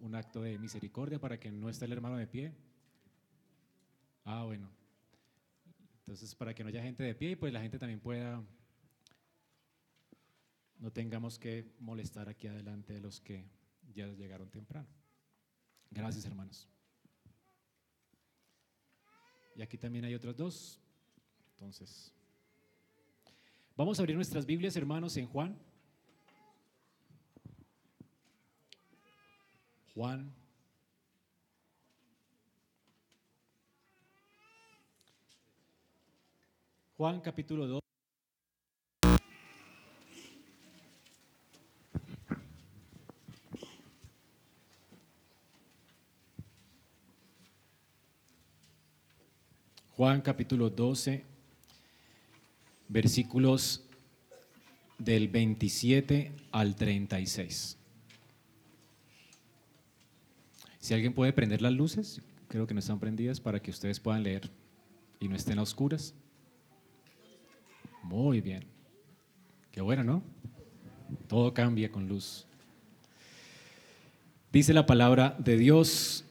un acto de misericordia para que no esté el hermano de pie. Ah, bueno. Entonces, para que no haya gente de pie y pues la gente también pueda, no tengamos que molestar aquí adelante de los que ya llegaron temprano. Gracias, hermanos. Y aquí también hay otros dos. Entonces, vamos a abrir nuestras Biblias, hermanos, en Juan. Juan. Juan capítulo 2. Juan capítulo 12, versículos del 27 al 36. Si alguien puede prender las luces, creo que no están prendidas para que ustedes puedan leer y no estén a oscuras. Muy bien. Qué bueno, ¿no? Todo cambia con luz. Dice la palabra de Dios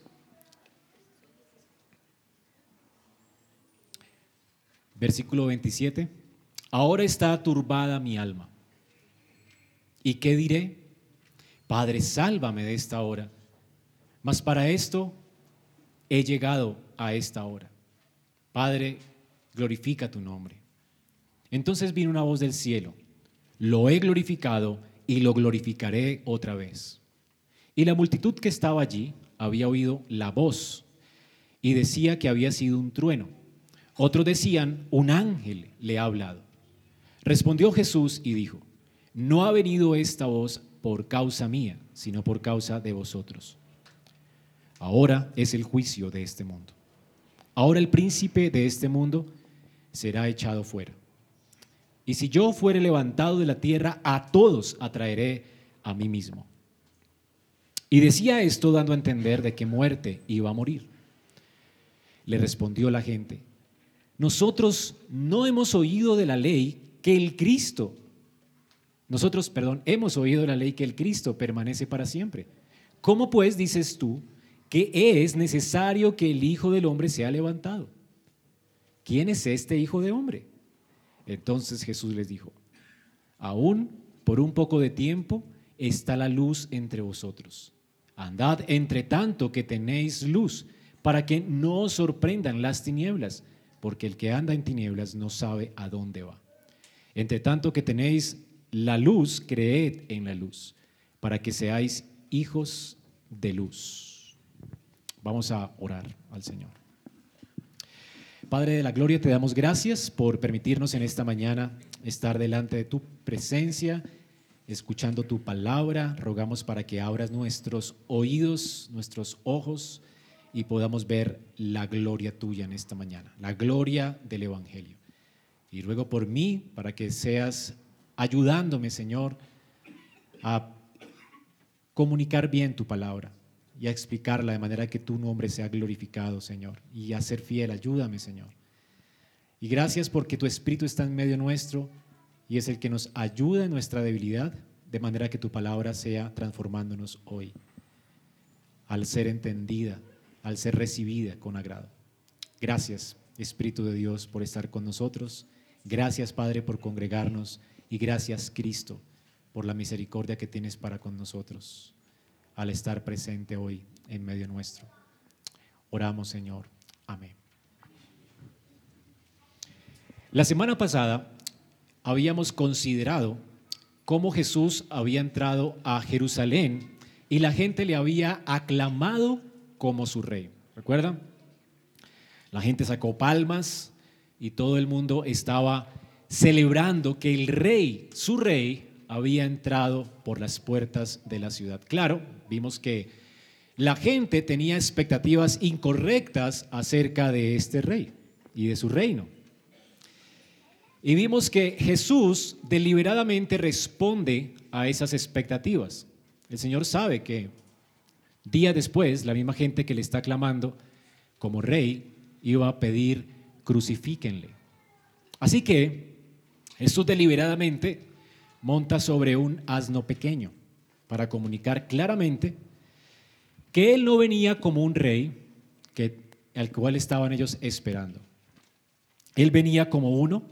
Versículo 27. Ahora está turbada mi alma. ¿Y qué diré? Padre, sálvame de esta hora. Mas para esto he llegado a esta hora. Padre, glorifica tu nombre. Entonces vino una voz del cielo. Lo he glorificado y lo glorificaré otra vez. Y la multitud que estaba allí había oído la voz y decía que había sido un trueno. Otros decían, un ángel le ha hablado. Respondió Jesús y dijo, no ha venido esta voz por causa mía, sino por causa de vosotros. Ahora es el juicio de este mundo. Ahora el príncipe de este mundo será echado fuera. Y si yo fuere levantado de la tierra, a todos atraeré a mí mismo. Y decía esto dando a entender de qué muerte iba a morir. Le respondió la gente, nosotros no hemos oído de la ley que el Cristo, nosotros, perdón, hemos oído de la ley que el Cristo permanece para siempre. ¿Cómo pues dices tú que es necesario que el Hijo del Hombre sea levantado? ¿Quién es este Hijo de Hombre? Entonces Jesús les dijo, aún por un poco de tiempo está la luz entre vosotros. Andad entre tanto que tenéis luz, para que no os sorprendan las tinieblas porque el que anda en tinieblas no sabe a dónde va. Entre tanto que tenéis la luz, creed en la luz, para que seáis hijos de luz. Vamos a orar al Señor. Padre de la Gloria, te damos gracias por permitirnos en esta mañana estar delante de tu presencia, escuchando tu palabra. Rogamos para que abras nuestros oídos, nuestros ojos, y podamos ver la gloria tuya en esta mañana, la gloria del Evangelio. Y ruego por mí para que seas ayudándome, Señor, a comunicar bien tu palabra y a explicarla de manera que tu nombre sea glorificado, Señor, y a ser fiel. Ayúdame, Señor. Y gracias porque tu Espíritu está en medio nuestro y es el que nos ayuda en nuestra debilidad, de manera que tu palabra sea transformándonos hoy, al ser entendida al ser recibida con agrado. Gracias, Espíritu de Dios, por estar con nosotros. Gracias, Padre, por congregarnos. Y gracias, Cristo, por la misericordia que tienes para con nosotros al estar presente hoy en medio nuestro. Oramos, Señor. Amén. La semana pasada habíamos considerado cómo Jesús había entrado a Jerusalén y la gente le había aclamado como su rey. ¿Recuerdan? La gente sacó palmas y todo el mundo estaba celebrando que el rey, su rey, había entrado por las puertas de la ciudad. Claro, vimos que la gente tenía expectativas incorrectas acerca de este rey y de su reino. Y vimos que Jesús deliberadamente responde a esas expectativas. El Señor sabe que Día después, la misma gente que le está clamando como rey iba a pedir crucifíquenle. Así que Jesús deliberadamente monta sobre un asno pequeño para comunicar claramente que él no venía como un rey que, al cual estaban ellos esperando. Él venía como uno,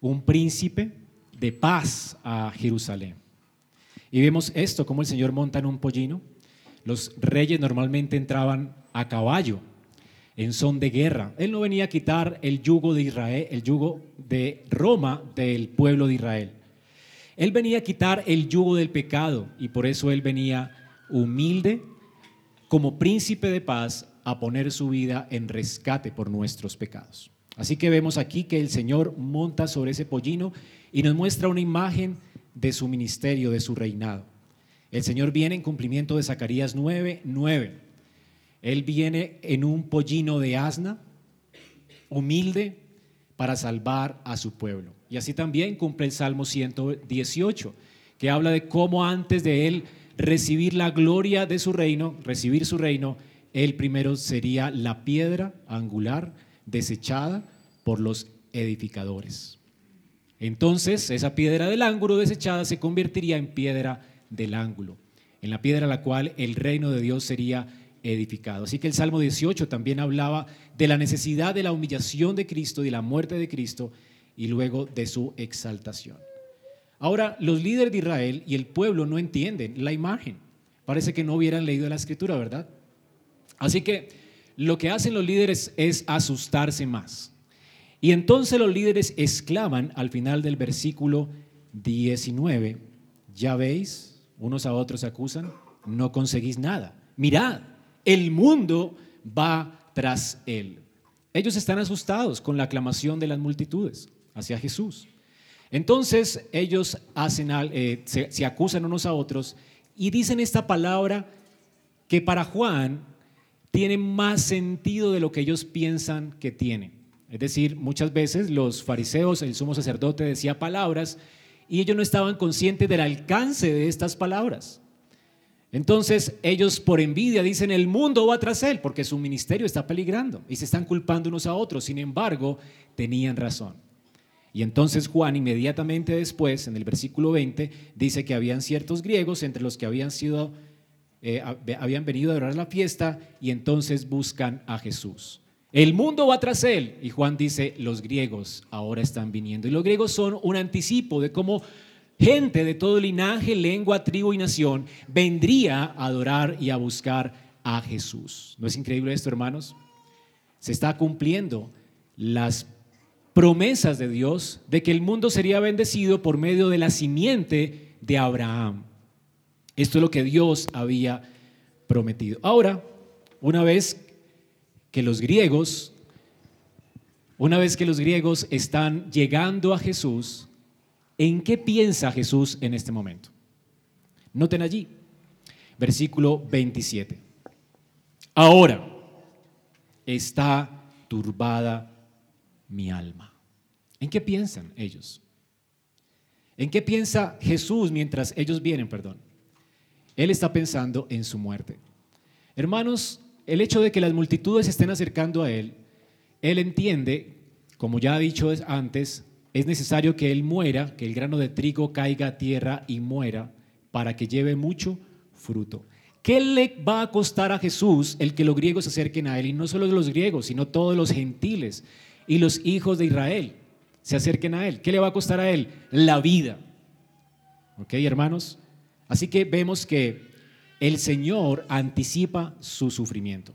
un príncipe de paz a Jerusalén. Y vemos esto, como el Señor monta en un pollino. Los reyes normalmente entraban a caballo en son de guerra. Él no venía a quitar el yugo de Israel, el yugo de Roma del pueblo de Israel. Él venía a quitar el yugo del pecado y por eso él venía humilde como príncipe de paz a poner su vida en rescate por nuestros pecados. Así que vemos aquí que el Señor monta sobre ese pollino y nos muestra una imagen de su ministerio, de su reinado. El Señor viene en cumplimiento de Zacarías 9, 9. Él viene en un pollino de asna, humilde, para salvar a su pueblo. Y así también cumple el Salmo 118, que habla de cómo antes de él recibir la gloria de su reino, recibir su reino, él primero sería la piedra angular desechada por los edificadores. Entonces, esa piedra del ángulo desechada se convertiría en piedra del ángulo, en la piedra a la cual el reino de Dios sería edificado. Así que el Salmo 18 también hablaba de la necesidad de la humillación de Cristo y la muerte de Cristo y luego de su exaltación. Ahora, los líderes de Israel y el pueblo no entienden la imagen. Parece que no hubieran leído la escritura, ¿verdad? Así que lo que hacen los líderes es asustarse más. Y entonces los líderes exclaman al final del versículo 19, ya veis, unos a otros acusan, no conseguís nada. Mirad, el mundo va tras él. Ellos están asustados con la aclamación de las multitudes hacia Jesús. Entonces ellos hacen, eh, se, se acusan unos a otros y dicen esta palabra que para Juan tiene más sentido de lo que ellos piensan que tiene. Es decir, muchas veces los fariseos, el sumo sacerdote decía palabras y ellos no estaban conscientes del alcance de estas palabras. Entonces ellos por envidia dicen, el mundo va tras él porque su ministerio está peligrando y se están culpando unos a otros. Sin embargo, tenían razón. Y entonces Juan inmediatamente después, en el versículo 20, dice que habían ciertos griegos entre los que habían sido, eh, habían venido a adorar la fiesta y entonces buscan a Jesús. El mundo va tras él. Y Juan dice, los griegos ahora están viniendo. Y los griegos son un anticipo de cómo gente de todo linaje, lengua, tribu y nación vendría a adorar y a buscar a Jesús. ¿No es increíble esto, hermanos? Se está cumpliendo las promesas de Dios de que el mundo sería bendecido por medio de la simiente de Abraham. Esto es lo que Dios había prometido. Ahora, una vez que los griegos, una vez que los griegos están llegando a Jesús, ¿En qué piensa Jesús en este momento? Noten allí, versículo 27. Ahora está turbada mi alma. ¿En qué piensan ellos? ¿En qué piensa Jesús mientras ellos vienen, perdón? Él está pensando en su muerte. Hermanos, el hecho de que las multitudes se estén acercando a Él, Él entiende, como ya ha dicho antes, es necesario que él muera, que el grano de trigo caiga a tierra y muera para que lleve mucho fruto. ¿Qué le va a costar a Jesús el que los griegos se acerquen a él? Y no solo los griegos, sino todos los gentiles y los hijos de Israel se acerquen a él. ¿Qué le va a costar a él? La vida. ¿Ok, hermanos? Así que vemos que el Señor anticipa su sufrimiento.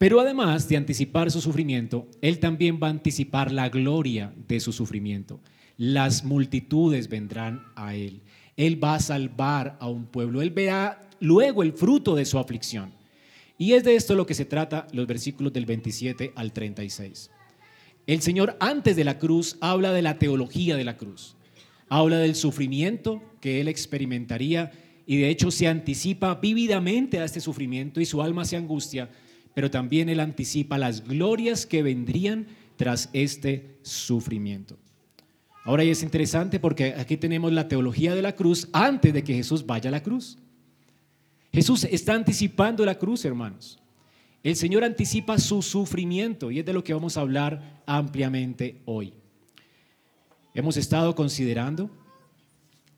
Pero además de anticipar su sufrimiento, Él también va a anticipar la gloria de su sufrimiento. Las multitudes vendrán a Él. Él va a salvar a un pueblo. Él verá luego el fruto de su aflicción. Y es de esto lo que se trata los versículos del 27 al 36. El Señor antes de la cruz habla de la teología de la cruz. Habla del sufrimiento que Él experimentaría y de hecho se anticipa vívidamente a este sufrimiento y su alma se angustia pero también Él anticipa las glorias que vendrían tras este sufrimiento. Ahora y es interesante porque aquí tenemos la teología de la cruz antes de que Jesús vaya a la cruz. Jesús está anticipando la cruz, hermanos. El Señor anticipa su sufrimiento y es de lo que vamos a hablar ampliamente hoy. Hemos estado considerando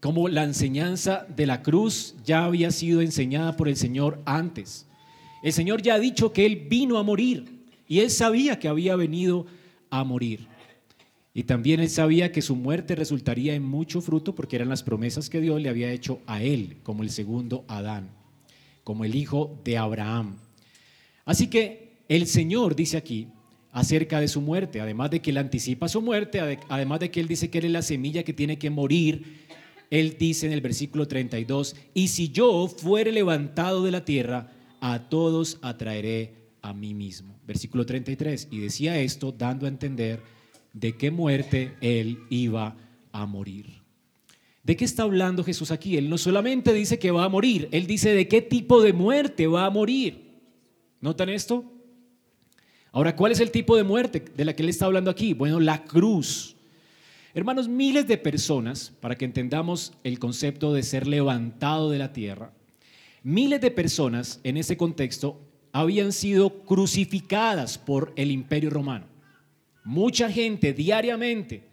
como la enseñanza de la cruz ya había sido enseñada por el Señor antes. El Señor ya ha dicho que Él vino a morir y Él sabía que había venido a morir. Y también Él sabía que su muerte resultaría en mucho fruto porque eran las promesas que Dios le había hecho a Él como el segundo Adán, como el hijo de Abraham. Así que el Señor dice aquí acerca de su muerte, además de que él anticipa su muerte, además de que él dice que él es la semilla que tiene que morir, él dice en el versículo 32, y si yo fuere levantado de la tierra, a todos atraeré a mí mismo. Versículo 33, y decía esto dando a entender de qué muerte él iba a morir. ¿De qué está hablando Jesús aquí? Él no solamente dice que va a morir, él dice de qué tipo de muerte va a morir. ¿Notan esto? Ahora, ¿cuál es el tipo de muerte de la que él está hablando aquí? Bueno, la cruz. Hermanos, miles de personas, para que entendamos el concepto de ser levantado de la tierra, miles de personas en ese contexto habían sido crucificadas por el imperio romano. Mucha gente diariamente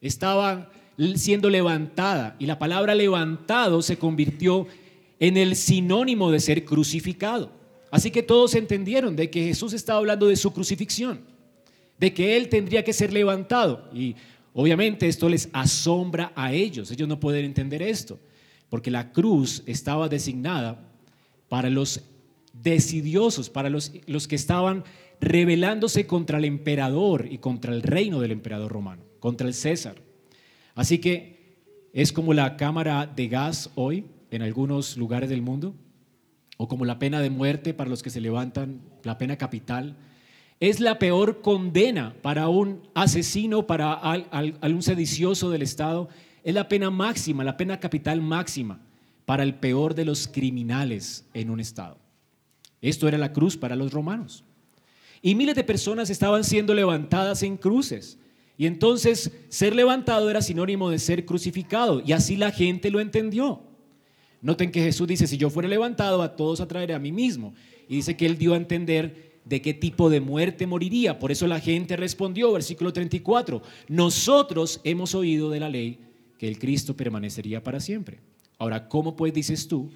estaba siendo levantada y la palabra levantado se convirtió en el sinónimo de ser crucificado. Así que todos entendieron de que Jesús estaba hablando de su crucifixión, de que Él tendría que ser levantado. Y obviamente esto les asombra a ellos. Ellos no pueden entender esto, porque la cruz estaba designada para los decidiosos, para los, los que estaban rebelándose contra el emperador y contra el reino del emperador romano, contra el César. Así que es como la cámara de gas hoy en algunos lugares del mundo o como la pena de muerte para los que se levantan, la pena capital, es la peor condena para un asesino, para un sedicioso del Estado, es la pena máxima, la pena capital máxima para el peor de los criminales en un Estado. Esto era la cruz para los romanos. Y miles de personas estaban siendo levantadas en cruces. Y entonces ser levantado era sinónimo de ser crucificado. Y así la gente lo entendió. Noten que Jesús dice, si yo fuera levantado, a todos atraeré a mí mismo. Y dice que él dio a entender de qué tipo de muerte moriría. Por eso la gente respondió, versículo 34, nosotros hemos oído de la ley que el Cristo permanecería para siempre. Ahora, ¿cómo pues dices tú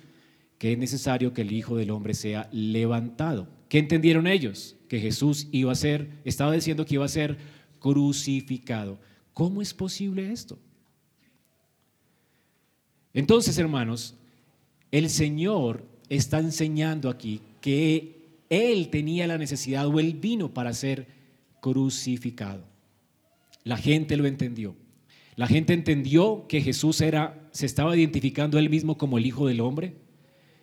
que es necesario que el Hijo del Hombre sea levantado? ¿Qué entendieron ellos? Que Jesús iba a ser, estaba diciendo que iba a ser crucificado. ¿Cómo es posible esto? Entonces, hermanos, el Señor está enseñando aquí que Él tenía la necesidad o Él vino para ser crucificado. La gente lo entendió. La gente entendió que Jesús era, se estaba identificando él mismo como el Hijo del Hombre,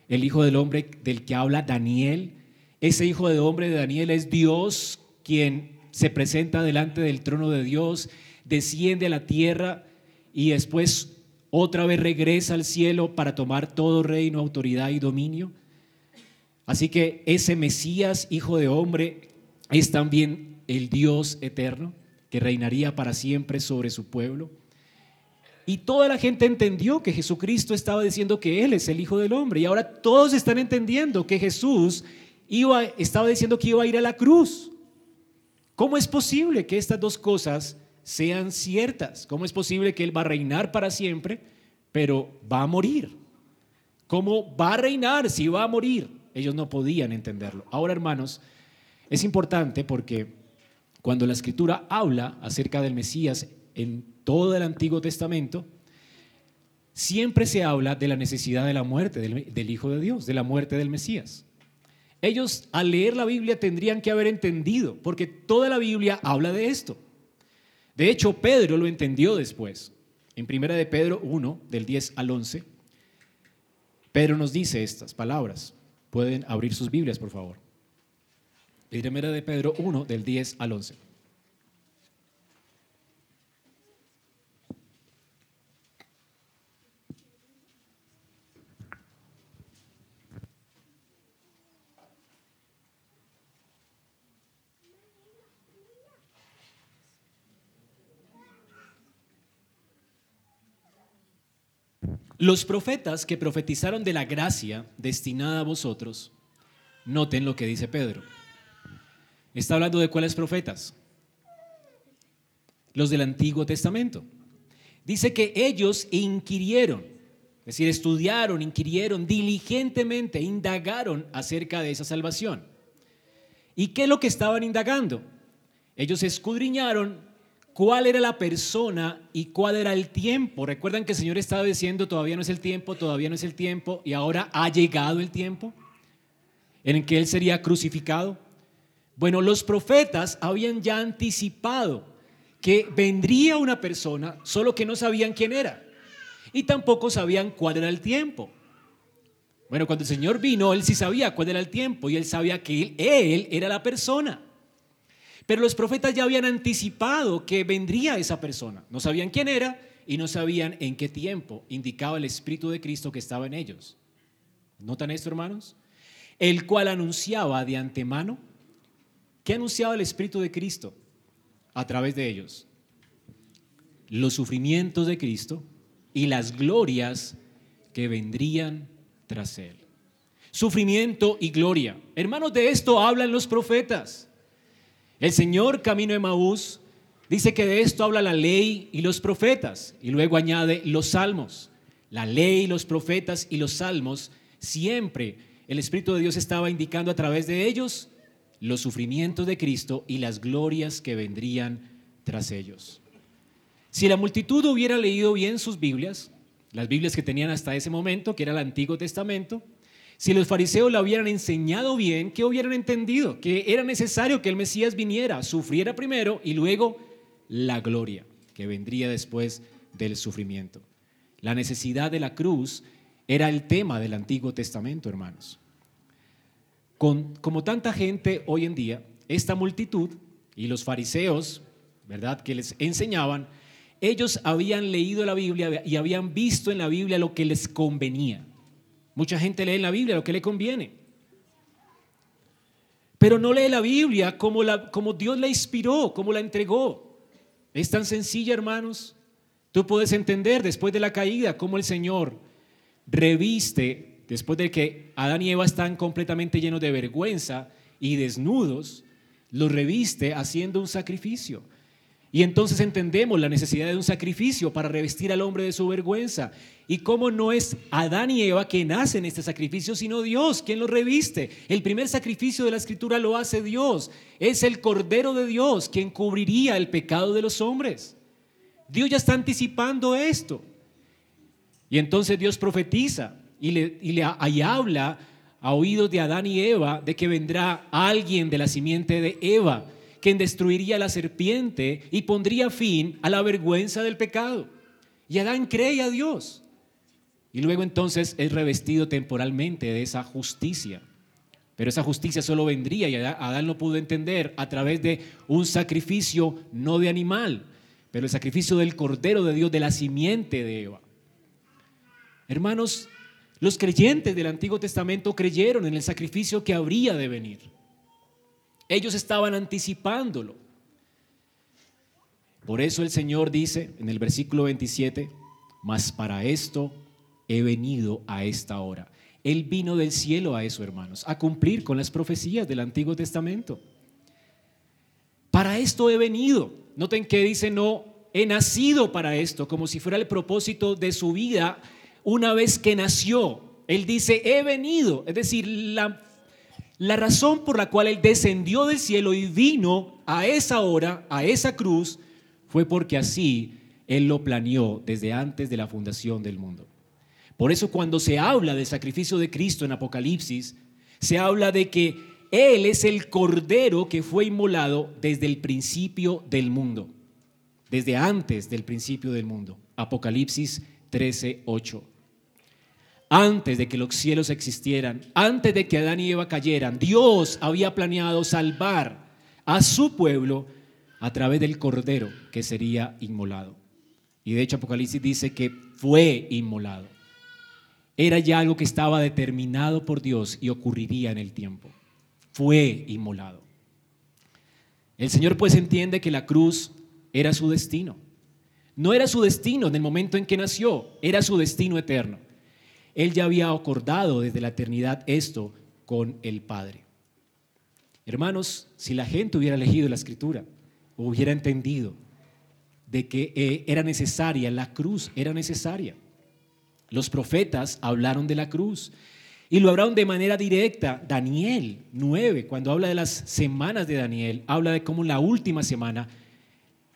el Hijo del Hombre del que habla Daniel. Ese Hijo del Hombre de Daniel es Dios quien se presenta delante del trono de Dios, desciende a la tierra y después otra vez regresa al cielo para tomar todo reino, autoridad y dominio. Así que ese Mesías, hijo de hombre, es también el Dios eterno que reinaría para siempre sobre su pueblo. Y toda la gente entendió que Jesucristo estaba diciendo que Él es el Hijo del Hombre. Y ahora todos están entendiendo que Jesús iba, estaba diciendo que iba a ir a la cruz. ¿Cómo es posible que estas dos cosas sean ciertas. ¿Cómo es posible que Él va a reinar para siempre, pero va a morir? ¿Cómo va a reinar si va a morir? Ellos no podían entenderlo. Ahora, hermanos, es importante porque cuando la escritura habla acerca del Mesías en todo el Antiguo Testamento, siempre se habla de la necesidad de la muerte del, Hijo de Dios, de la muerte del Mesías. Ellos al leer la Biblia tendrían que haber entendido, porque toda la Biblia habla de esto. De hecho, Pedro lo entendió después. En primera de Pedro 1, del 10 al 11, Pedro nos dice estas palabras. Pueden abrir sus Biblias, por favor. Primera de Pedro 1, del 10 al 11. Los profetas que profetizaron de la gracia destinada a vosotros, noten lo que dice Pedro. Está hablando de cuáles profetas? Los del Antiguo Testamento. Dice que ellos inquirieron Es decir, estudiaron, inquirieron diligentemente, indagaron acerca de esa salvación. ¿Y qué es lo que estaban indagando? Ellos escudriñaron cuál era la persona y cuál era el tiempo. Recuerdan que el Señor estaba diciendo, todavía no es el tiempo, todavía no es el tiempo, y ahora ha llegado el tiempo en el que Él sería crucificado. Bueno, los profetas habían ya anticipado que vendría una persona, solo que no sabían quién era, y tampoco sabían cuál era el tiempo. Bueno, cuando el Señor vino, Él sí sabía cuál era el tiempo, y Él sabía que Él, él era la persona. Pero los profetas ya habían anticipado que vendría esa persona. No sabían quién era y no sabían en qué tiempo indicaba el Espíritu de Cristo que estaba en ellos. ¿Notan esto, hermanos? El cual anunciaba de antemano. ¿Qué anunciaba el Espíritu de Cristo a través de ellos? Los sufrimientos de Cristo y las glorias que vendrían tras él. Sufrimiento y gloria. Hermanos, de esto hablan los profetas. El Señor, camino de Maús, dice que de esto habla la ley y los profetas. Y luego añade los salmos. La ley, los profetas y los salmos, siempre el Espíritu de Dios estaba indicando a través de ellos los sufrimientos de Cristo y las glorias que vendrían tras ellos. Si la multitud hubiera leído bien sus Biblias, las Biblias que tenían hasta ese momento, que era el Antiguo Testamento, si los fariseos la hubieran enseñado bien, ¿qué hubieran entendido? Que era necesario que el Mesías viniera, sufriera primero y luego la gloria que vendría después del sufrimiento. La necesidad de la cruz era el tema del Antiguo Testamento, hermanos. Con, como tanta gente hoy en día, esta multitud y los fariseos, ¿verdad?, que les enseñaban, ellos habían leído la Biblia y habían visto en la Biblia lo que les convenía. Mucha gente lee en la Biblia lo que le conviene. Pero no lee la Biblia como, la, como Dios la inspiró, como la entregó. Es tan sencilla, hermanos. Tú puedes entender después de la caída cómo el Señor reviste, después de que Adán y Eva están completamente llenos de vergüenza y desnudos, los reviste haciendo un sacrificio. Y entonces entendemos la necesidad de un sacrificio para revestir al hombre de su vergüenza. Y cómo no es Adán y Eva quien hacen este sacrificio, sino Dios quien lo reviste. El primer sacrificio de la escritura lo hace Dios. Es el Cordero de Dios quien cubriría el pecado de los hombres. Dios ya está anticipando esto. Y entonces Dios profetiza y le, y le y habla a oídos de Adán y Eva de que vendrá alguien de la simiente de Eva quien destruiría la serpiente y pondría fin a la vergüenza del pecado. Y Adán cree a Dios. Y luego entonces es revestido temporalmente de esa justicia. Pero esa justicia solo vendría, y Adán no pudo entender, a través de un sacrificio no de animal, pero el sacrificio del Cordero de Dios, de la simiente de Eva. Hermanos, los creyentes del Antiguo Testamento creyeron en el sacrificio que habría de venir. Ellos estaban anticipándolo. Por eso el Señor dice en el versículo 27, mas para esto he venido a esta hora. Él vino del cielo a eso, hermanos, a cumplir con las profecías del Antiguo Testamento. Para esto he venido. Noten que dice, no, he nacido para esto, como si fuera el propósito de su vida una vez que nació. Él dice, he venido. Es decir, la la razón por la cual Él descendió del cielo y vino a esa hora, a esa cruz, fue porque así Él lo planeó desde antes de la fundación del mundo. Por eso cuando se habla del sacrificio de Cristo en Apocalipsis, se habla de que Él es el cordero que fue inmolado desde el principio del mundo, desde antes del principio del mundo. Apocalipsis 13, 8 antes de que los cielos existieran, antes de que Adán y Eva cayeran, Dios había planeado salvar a su pueblo a través del cordero que sería inmolado. Y de hecho Apocalipsis dice que fue inmolado. Era ya algo que estaba determinado por Dios y ocurriría en el tiempo. Fue inmolado. El Señor pues entiende que la cruz era su destino. No era su destino en el momento en que nació, era su destino eterno. Él ya había acordado desde la eternidad esto con el Padre. Hermanos, si la gente hubiera elegido la escritura, hubiera entendido de que eh, era necesaria, la cruz era necesaria. Los profetas hablaron de la cruz y lo hablaron de manera directa. Daniel 9, cuando habla de las semanas de Daniel, habla de cómo la última semana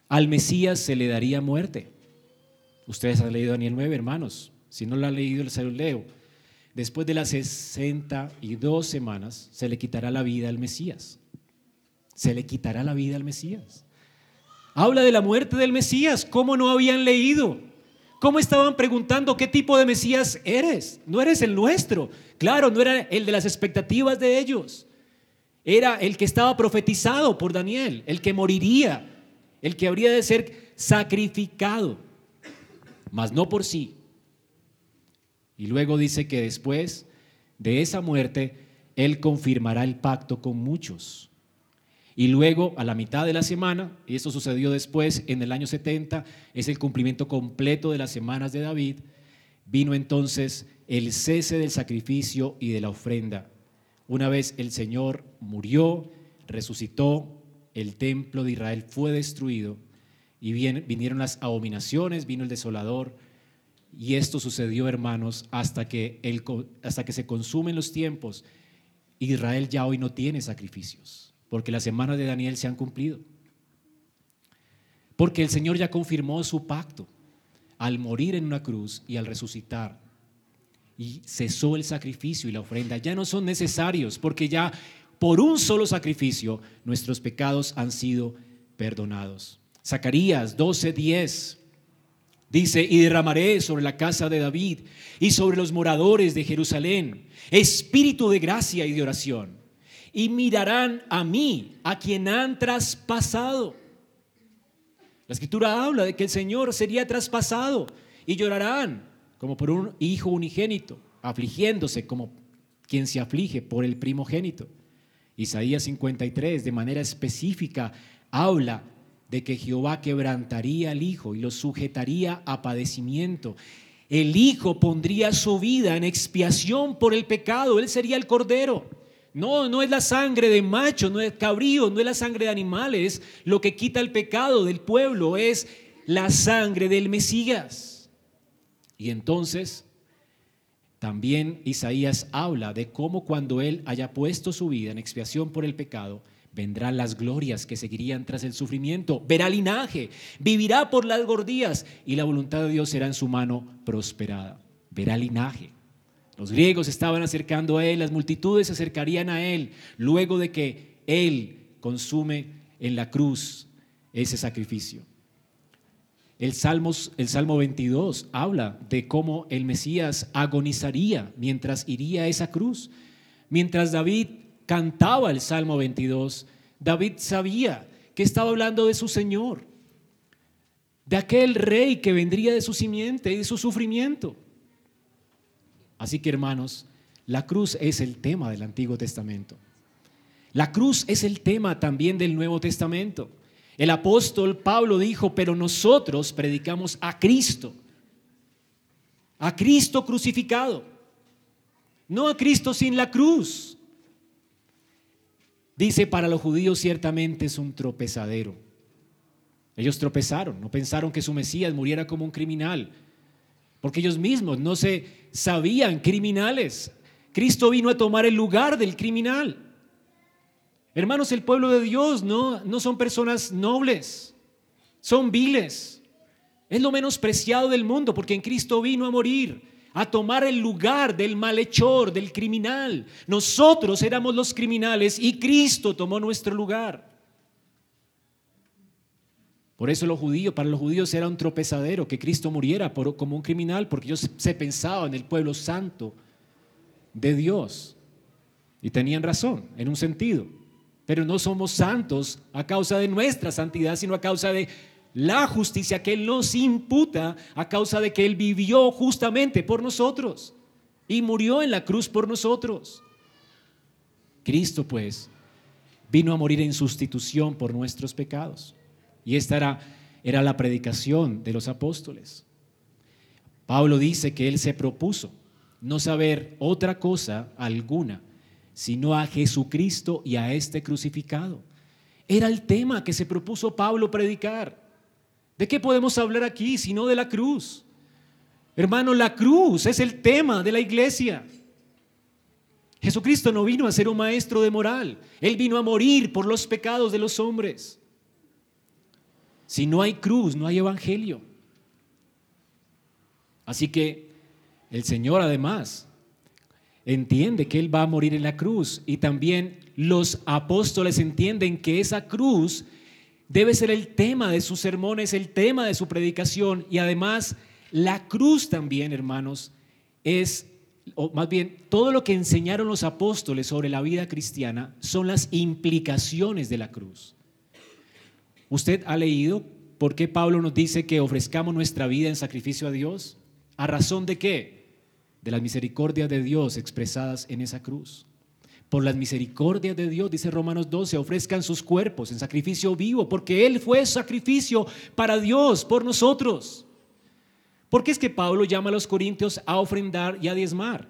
al Mesías se le daría muerte. Ustedes han leído Daniel 9, hermanos. Si no lo han leído, les lo leo. Después de las 62 semanas se le quitará la vida al Mesías. Se le quitará la vida al Mesías. Habla de la muerte del Mesías. ¿Cómo no habían leído? ¿Cómo estaban preguntando qué tipo de Mesías eres? No eres el nuestro. Claro, no era el de las expectativas de ellos. Era el que estaba profetizado por Daniel, el que moriría, el que habría de ser sacrificado, mas no por sí. Y luego dice que después de esa muerte, Él confirmará el pacto con muchos. Y luego, a la mitad de la semana, y esto sucedió después, en el año 70, es el cumplimiento completo de las semanas de David, vino entonces el cese del sacrificio y de la ofrenda. Una vez el Señor murió, resucitó, el templo de Israel fue destruido y vinieron las abominaciones, vino el desolador. Y esto sucedió, hermanos, hasta que, hasta que se consumen los tiempos. Israel ya hoy no tiene sacrificios porque las semanas de Daniel se han cumplido. Porque el Señor ya confirmó su pacto al morir en una cruz y al resucitar. Y cesó el sacrificio y la ofrenda. Ya no son necesarios porque ya por un solo sacrificio nuestros pecados han sido perdonados. Zacarías 12:10 dice, y derramaré sobre la casa de David y sobre los moradores de Jerusalén espíritu de gracia y de oración y mirarán a mí, a quien han traspasado. La escritura habla de que el Señor sería traspasado y llorarán como por un hijo unigénito, afligiéndose como quien se aflige por el primogénito. Isaías 53 de manera específica habla de que Jehová quebrantaría al hijo y lo sujetaría a padecimiento. El hijo pondría su vida en expiación por el pecado, él sería el cordero. No, no es la sangre de macho, no es cabrío, no es la sangre de animales. Lo que quita el pecado del pueblo es la sangre del Mesías. Y entonces también Isaías habla de cómo cuando él haya puesto su vida en expiación por el pecado, vendrán las glorias que seguirían tras el sufrimiento, verá linaje, vivirá por las gordías y la voluntad de Dios será en su mano prosperada. Verá linaje. Los griegos estaban acercando a él, las multitudes se acercarían a él luego de que él consume en la cruz ese sacrificio. El, el Salmo 22 habla de cómo el Mesías agonizaría mientras iría a esa cruz. Mientras David cantaba el Salmo 22, David sabía que estaba hablando de su Señor, de aquel rey que vendría de su simiente y de su sufrimiento. Así que hermanos, la cruz es el tema del Antiguo Testamento. La cruz es el tema también del Nuevo Testamento. El apóstol Pablo dijo, pero nosotros predicamos a Cristo, a Cristo crucificado, no a Cristo sin la cruz. Dice, para los judíos ciertamente es un tropezadero. Ellos tropezaron, no pensaron que su Mesías muriera como un criminal, porque ellos mismos no se sabían criminales. Cristo vino a tomar el lugar del criminal. Hermanos, el pueblo de Dios no, no son personas nobles, son viles. Es lo menos preciado del mundo porque en Cristo vino a morir, a tomar el lugar del malhechor, del criminal. Nosotros éramos los criminales y Cristo tomó nuestro lugar. Por eso los judíos, para los judíos era un tropezadero que Cristo muriera como un criminal, porque ellos se pensaban en el pueblo santo de Dios. Y tenían razón, en un sentido. Pero no somos santos a causa de nuestra santidad, sino a causa de la justicia que Él nos imputa, a causa de que Él vivió justamente por nosotros y murió en la cruz por nosotros. Cristo, pues, vino a morir en sustitución por nuestros pecados. Y esta era, era la predicación de los apóstoles. Pablo dice que él se propuso no saber otra cosa alguna, sino a Jesucristo y a este crucificado. Era el tema que se propuso Pablo predicar. ¿De qué podemos hablar aquí sino de la cruz? Hermano, la cruz es el tema de la iglesia. Jesucristo no vino a ser un maestro de moral, Él vino a morir por los pecados de los hombres. Si no hay cruz, no hay evangelio. Así que el Señor además entiende que Él va a morir en la cruz y también los apóstoles entienden que esa cruz debe ser el tema de sus sermones, el tema de su predicación y además la cruz también, hermanos, es, o más bien, todo lo que enseñaron los apóstoles sobre la vida cristiana son las implicaciones de la cruz. ¿Usted ha leído por qué Pablo nos dice que ofrezcamos nuestra vida en sacrificio a Dios? ¿A razón de qué? De las misericordias de Dios expresadas en esa cruz. Por las misericordias de Dios, dice Romanos 12, ofrezcan sus cuerpos en sacrificio vivo, porque Él fue sacrificio para Dios, por nosotros. ¿Por qué es que Pablo llama a los corintios a ofrendar y a diezmar?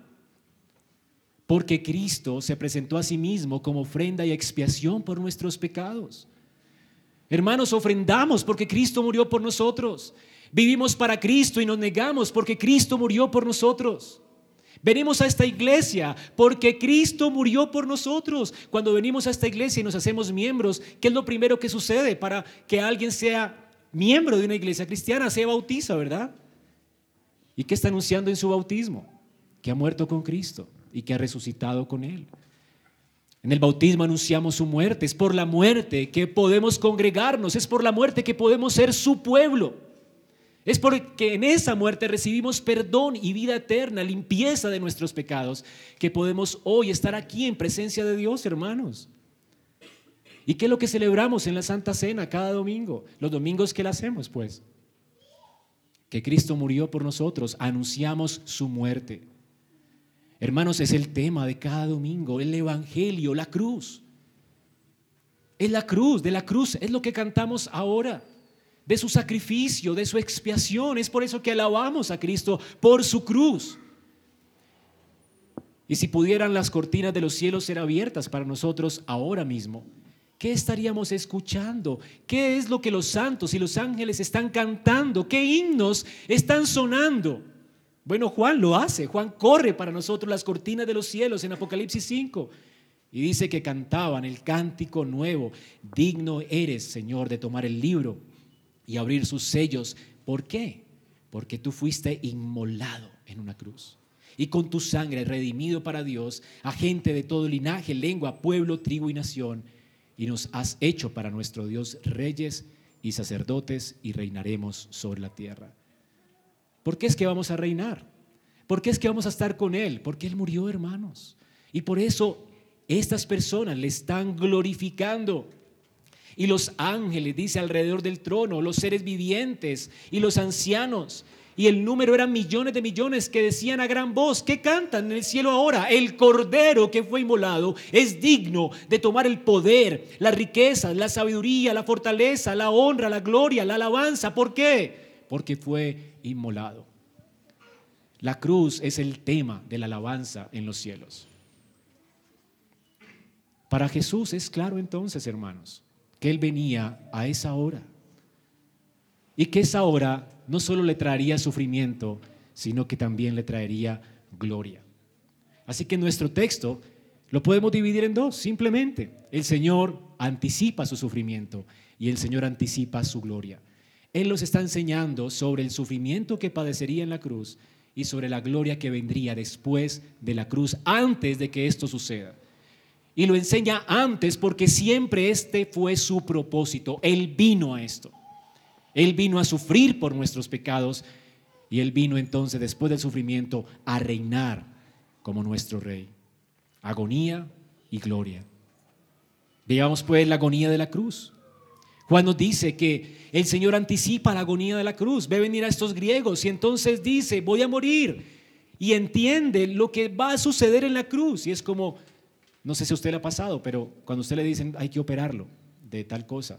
Porque Cristo se presentó a sí mismo como ofrenda y expiación por nuestros pecados. Hermanos, ofrendamos porque Cristo murió por nosotros. Vivimos para Cristo y nos negamos porque Cristo murió por nosotros. Venimos a esta iglesia porque Cristo murió por nosotros. Cuando venimos a esta iglesia y nos hacemos miembros, ¿qué es lo primero que sucede para que alguien sea miembro de una iglesia cristiana? Se bautiza, ¿verdad? ¿Y qué está anunciando en su bautismo? Que ha muerto con Cristo y que ha resucitado con Él. En el bautismo anunciamos su muerte. Es por la muerte que podemos congregarnos. Es por la muerte que podemos ser su pueblo. Es porque en esa muerte recibimos perdón y vida eterna, limpieza de nuestros pecados, que podemos hoy estar aquí en presencia de Dios, hermanos. ¿Y qué es lo que celebramos en la Santa Cena cada domingo? Los domingos que la hacemos, pues. Que Cristo murió por nosotros, anunciamos su muerte. Hermanos, es el tema de cada domingo, el Evangelio, la cruz. Es la cruz, de la cruz, es lo que cantamos ahora de su sacrificio, de su expiación. Es por eso que alabamos a Cristo por su cruz. Y si pudieran las cortinas de los cielos ser abiertas para nosotros ahora mismo, ¿qué estaríamos escuchando? ¿Qué es lo que los santos y los ángeles están cantando? ¿Qué himnos están sonando? Bueno, Juan lo hace. Juan corre para nosotros las cortinas de los cielos en Apocalipsis 5. Y dice que cantaban el cántico nuevo. Digno eres, Señor, de tomar el libro y abrir sus sellos. ¿Por qué? Porque tú fuiste inmolado en una cruz. Y con tu sangre redimido para Dios a gente de todo linaje, lengua, pueblo, tribu y nación. Y nos has hecho para nuestro Dios reyes y sacerdotes y reinaremos sobre la tierra. ¿Por qué es que vamos a reinar? ¿Por qué es que vamos a estar con Él? Porque Él murió, hermanos. Y por eso estas personas le están glorificando. Y los ángeles, dice, alrededor del trono, los seres vivientes y los ancianos. Y el número eran millones de millones que decían a gran voz, ¿qué cantan en el cielo ahora? El cordero que fue inmolado es digno de tomar el poder, la riqueza, la sabiduría, la fortaleza, la honra, la gloria, la alabanza. ¿Por qué? Porque fue inmolado. La cruz es el tema de la alabanza en los cielos. Para Jesús es claro entonces, hermanos, que Él venía a esa hora. Y que esa hora no solo le traería sufrimiento, sino que también le traería gloria. Así que nuestro texto lo podemos dividir en dos, simplemente. El Señor anticipa su sufrimiento y el Señor anticipa su gloria. Él nos está enseñando sobre el sufrimiento que padecería en la cruz y sobre la gloria que vendría después de la cruz, antes de que esto suceda. Y lo enseña antes porque siempre este fue su propósito. Él vino a esto. Él vino a sufrir por nuestros pecados y Él vino entonces después del sufrimiento a reinar como nuestro rey. Agonía y gloria. Digamos pues la agonía de la cruz. Juan nos dice que el Señor anticipa la agonía de la cruz. Ve venir a estos griegos y entonces dice, voy a morir. Y entiende lo que va a suceder en la cruz. Y es como, no sé si a usted le ha pasado, pero cuando usted le dicen hay que operarlo de tal cosa,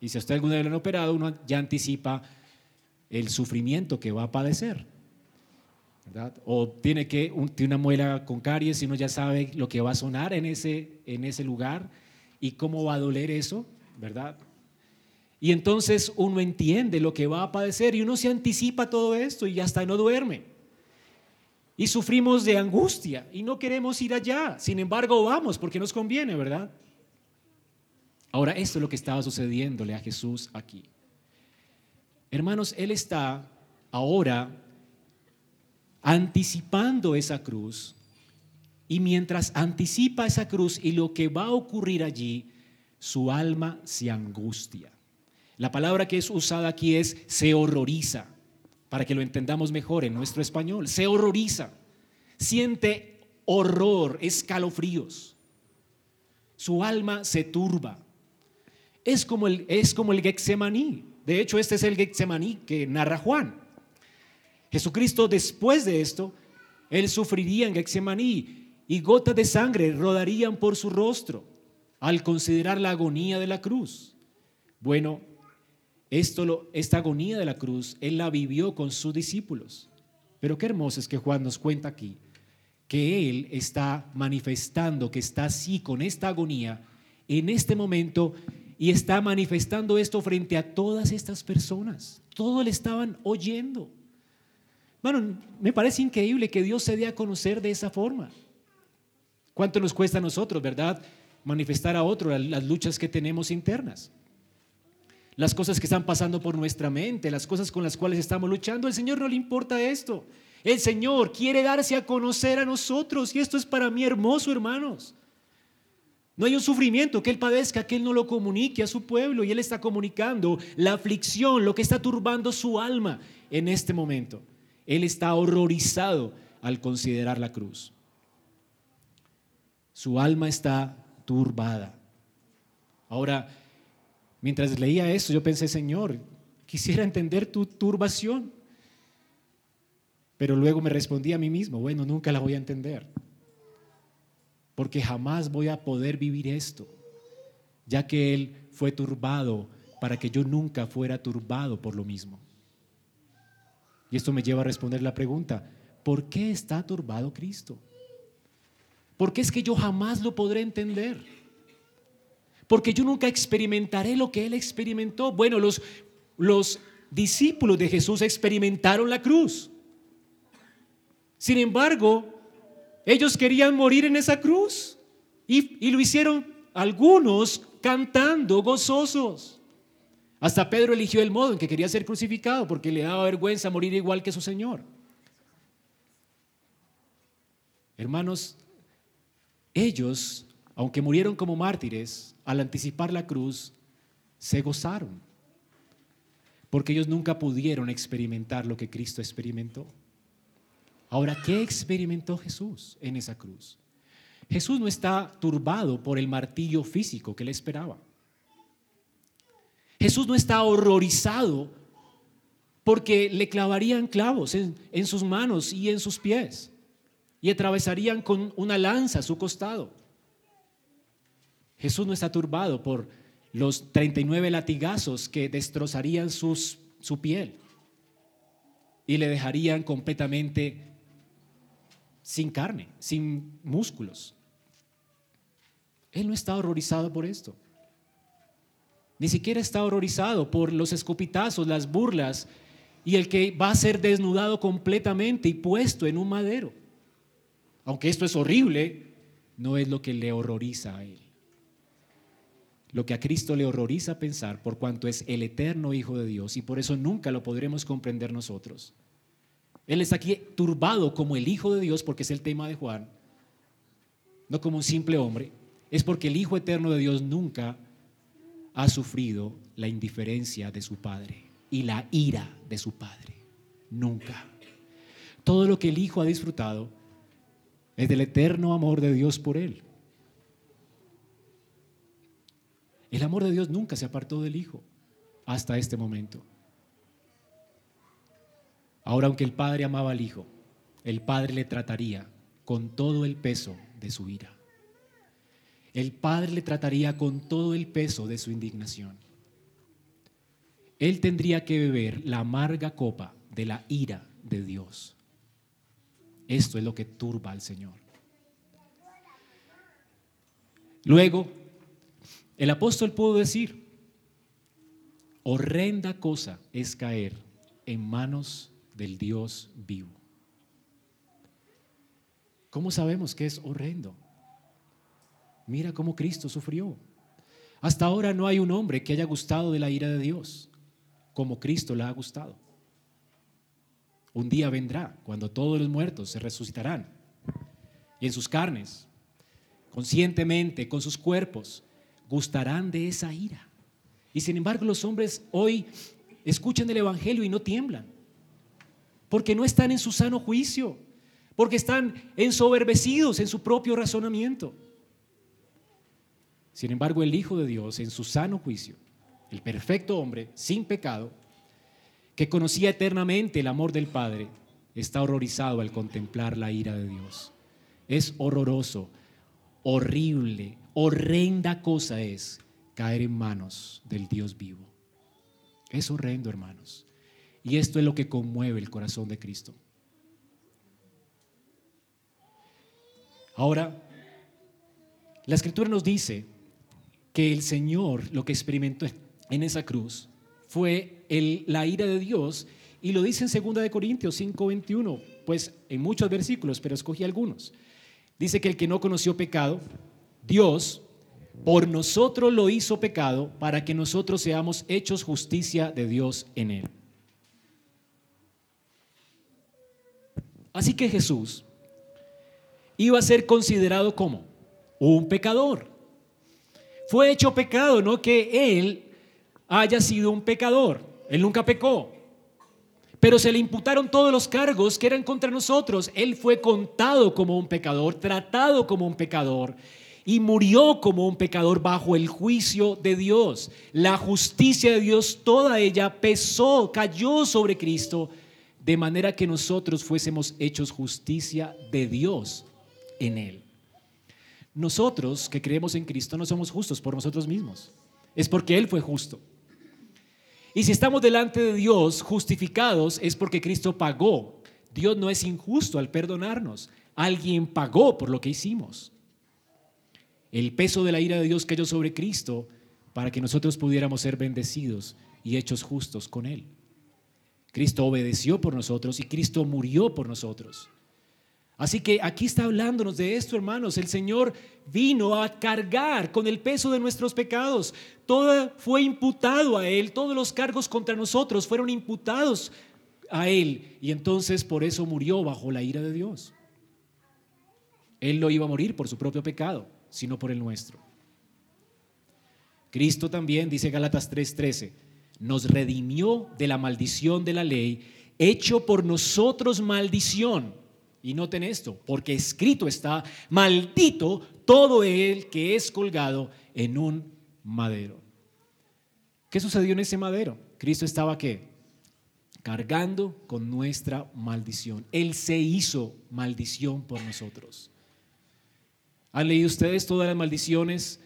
y si a usted alguna vez lo han operado, uno ya anticipa el sufrimiento que va a padecer. O tiene que tiene una muela con caries y uno ya sabe lo que va a sonar en ese, en ese lugar y cómo va a doler eso, ¿verdad? Y entonces uno entiende lo que va a padecer y uno se anticipa a todo esto y hasta no duerme. Y sufrimos de angustia y no queremos ir allá. Sin embargo, vamos porque nos conviene, ¿verdad? Ahora, esto es lo que estaba sucediéndole a Jesús aquí. Hermanos, Él está ahora anticipando esa cruz y mientras anticipa esa cruz y lo que va a ocurrir allí, su alma se angustia. La palabra que es usada aquí es se horroriza, para que lo entendamos mejor en nuestro español. Se horroriza, siente horror, escalofríos. Su alma se turba. Es como el, es como el Getsemaní. De hecho, este es el Getsemaní que narra Juan. Jesucristo después de esto, él sufriría en Getsemaní y gotas de sangre rodarían por su rostro al considerar la agonía de la cruz. Bueno, esto, esta agonía de la cruz, Él la vivió con sus discípulos. Pero qué hermoso es que Juan nos cuenta aquí que Él está manifestando que está así con esta agonía en este momento y está manifestando esto frente a todas estas personas. Todos le estaban oyendo. Bueno, me parece increíble que Dios se dé a conocer de esa forma. ¿Cuánto nos cuesta a nosotros, verdad? Manifestar a otro las luchas que tenemos internas las cosas que están pasando por nuestra mente, las cosas con las cuales estamos luchando. Al Señor no le importa esto. El Señor quiere darse a conocer a nosotros y esto es para mí hermoso, hermanos. No hay un sufrimiento que Él padezca, que Él no lo comunique a su pueblo y Él está comunicando la aflicción, lo que está turbando su alma en este momento. Él está horrorizado al considerar la cruz. Su alma está turbada. Ahora, Mientras leía eso, yo pensé, Señor, quisiera entender tu turbación. Pero luego me respondí a mí mismo, bueno, nunca la voy a entender. Porque jamás voy a poder vivir esto, ya que Él fue turbado para que yo nunca fuera turbado por lo mismo. Y esto me lleva a responder la pregunta, ¿por qué está turbado Cristo? ¿Por qué es que yo jamás lo podré entender? Porque yo nunca experimentaré lo que Él experimentó. Bueno, los, los discípulos de Jesús experimentaron la cruz. Sin embargo, ellos querían morir en esa cruz y, y lo hicieron algunos cantando gozosos. Hasta Pedro eligió el modo en que quería ser crucificado porque le daba vergüenza morir igual que su Señor. Hermanos, ellos, aunque murieron como mártires, al anticipar la cruz, se gozaron, porque ellos nunca pudieron experimentar lo que Cristo experimentó. Ahora, ¿qué experimentó Jesús en esa cruz? Jesús no está turbado por el martillo físico que le esperaba. Jesús no está horrorizado porque le clavarían clavos en, en, sus manos y en sus pies y atravesarían con una lanza su costado. Jesús no está turbado por los 39 latigazos que destrozarían su piel y le dejarían completamente sin carne, sin músculos. Él no está horrorizado por esto. Ni siquiera está horrorizado por los escupitazos, las burlas y el que va a ser desnudado completamente y puesto en un madero. Aunque esto es horrible, no es lo que le horroriza a él lo que a Cristo le horroriza pensar por cuanto es el eterno Hijo de Dios y por eso nunca lo podremos comprender nosotros. Él está aquí turbado como el Hijo de Dios porque es el tema de Juan, no como un simple hombre, es porque el Hijo eterno de Dios nunca ha sufrido la indiferencia de su Padre y la ira de su Padre. Nunca. Todo lo que el Hijo ha disfrutado es del eterno amor de Dios por él. El amor de Dios nunca se apartó del Hijo hasta este momento. Ahora, aunque el Padre amaba al Hijo, el Padre le trataría con todo el peso de su ira. El Padre le trataría con todo el peso de su indignación. Él tendría que beber la amarga copa de la ira de Dios. Esto es lo que turba al Señor. Luego, el apóstol pudo decir, horrenda cosa es caer en manos del Dios vivo. ¿Cómo sabemos que es horrendo? Mira cómo Cristo sufrió. Hasta ahora no hay un hombre que haya gustado de la ira de Dios como Cristo la ha gustado. Un día vendrá cuando todos los muertos se resucitarán y en sus carnes, conscientemente, con sus cuerpos, gustarán de esa ira. Y sin embargo los hombres hoy escuchan el Evangelio y no tiemblan, porque no están en su sano juicio, porque están ensoberbecidos en su propio razonamiento. Sin embargo, el Hijo de Dios, en su sano juicio, el perfecto hombre, sin pecado, que conocía eternamente el amor del Padre, está horrorizado al contemplar la ira de Dios. Es horroroso, horrible, horrenda cosa es caer en manos del Dios vivo. Es horrendo, hermanos. Y esto es lo que conmueve el corazón de Cristo. Ahora, la escritura nos dice que el Señor lo que experimentó en esa cruz fue la ira de Dios y lo dice en 2 de Corintios 5:21, pues en muchos versículos, pero escogí algunos. Dice que el que no conoció pecado, Dios por nosotros lo hizo pecado para que nosotros seamos hechos justicia de Dios en él. Así que Jesús iba a ser considerado como un pecador. Fue hecho pecado, no que él haya sido un pecador. Él nunca pecó. Pero se le imputaron todos los cargos que eran contra nosotros. Él fue contado como un pecador, tratado como un pecador y murió como un pecador bajo el juicio de Dios. La justicia de Dios, toda ella pesó, cayó sobre Cristo, de manera que nosotros fuésemos hechos justicia de Dios en Él. Nosotros que creemos en Cristo no somos justos por nosotros mismos, es porque Él fue justo. Y si estamos delante de Dios justificados es porque Cristo pagó. Dios no es injusto al perdonarnos. Alguien pagó por lo que hicimos. El peso de la ira de Dios cayó sobre Cristo para que nosotros pudiéramos ser bendecidos y hechos justos con Él. Cristo obedeció por nosotros y Cristo murió por nosotros. Así que aquí está hablándonos de esto, hermanos. El Señor vino a cargar con el peso de nuestros pecados. Todo fue imputado a Él. Todos los cargos contra nosotros fueron imputados a Él. Y entonces por eso murió bajo la ira de Dios. Él no iba a morir por su propio pecado, sino por el nuestro. Cristo también, dice Gálatas 3:13, nos redimió de la maldición de la ley, hecho por nosotros maldición y noten esto, porque escrito está, maldito todo el que es colgado en un madero. ¿Qué sucedió en ese madero? Cristo estaba qué? Cargando con nuestra maldición. Él se hizo maldición por nosotros. ¿Han leído ustedes todas las maldiciones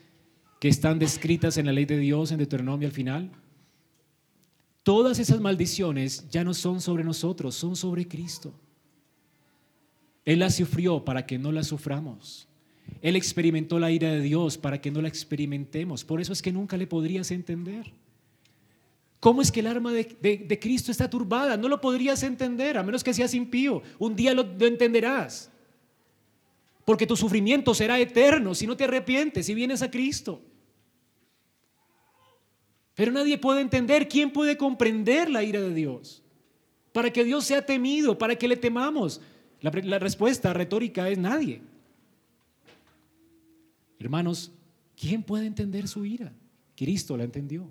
que están descritas en la ley de Dios en Deuteronomio al final? Todas esas maldiciones ya no son sobre nosotros, son sobre Cristo. Él la sufrió para que no la suframos. Él experimentó la ira de Dios para que no la experimentemos. Por eso es que nunca le podrías entender. ¿Cómo es que el arma de, Cristo está turbada? No lo podrías entender, a menos que seas impío. Un día lo entenderás. Porque tu sufrimiento será eterno si no te arrepientes y vienes a Cristo. Pero nadie puede entender, ¿quién puede comprender la ira de Dios? Para que Dios sea temido, para que le temamos. La, respuesta retórica es nadie. Hermanos, ¿quién puede entender su ira? Cristo la entendió.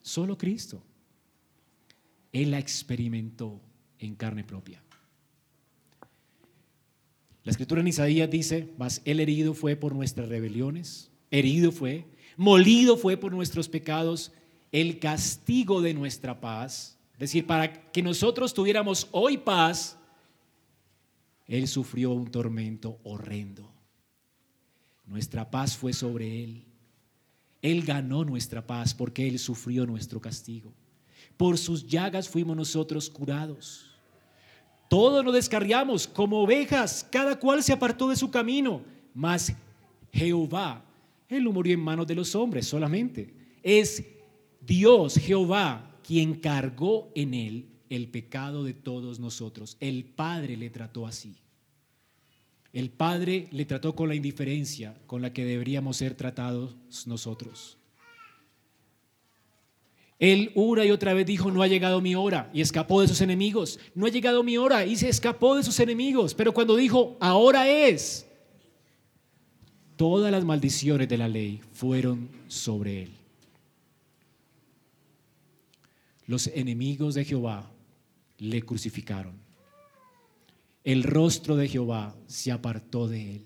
Solo Cristo. Él la experimentó en carne propia. La escritura en Isaías dice, mas el herido fue por nuestras rebeliones, herido fue, molido fue por nuestros pecados, el castigo de nuestra paz, es decir, para que nosotros tuviéramos hoy paz, él sufrió un tormento horrendo. Nuestra paz fue sobre Él. Él ganó nuestra paz porque Él sufrió nuestro castigo. Por sus llagas fuimos nosotros curados. Todos nos descarriamos como ovejas, cada cual se apartó de su camino, mas Jehová, Él no murió en manos de los hombres solamente, es Dios, Jehová, quien cargó en él el pecado de todos nosotros. El Padre le trató así. El Padre le trató con la indiferencia con la que deberíamos ser tratados nosotros. Él una y otra vez dijo, no ha llegado mi hora, y escapó de sus enemigos. No ha llegado mi hora, y se escapó de sus enemigos. Pero cuando dijo, ahora es, todas las maldiciones de la ley fueron sobre él. Los enemigos de Jehová le crucificaron. El rostro de Jehová se apartó de él.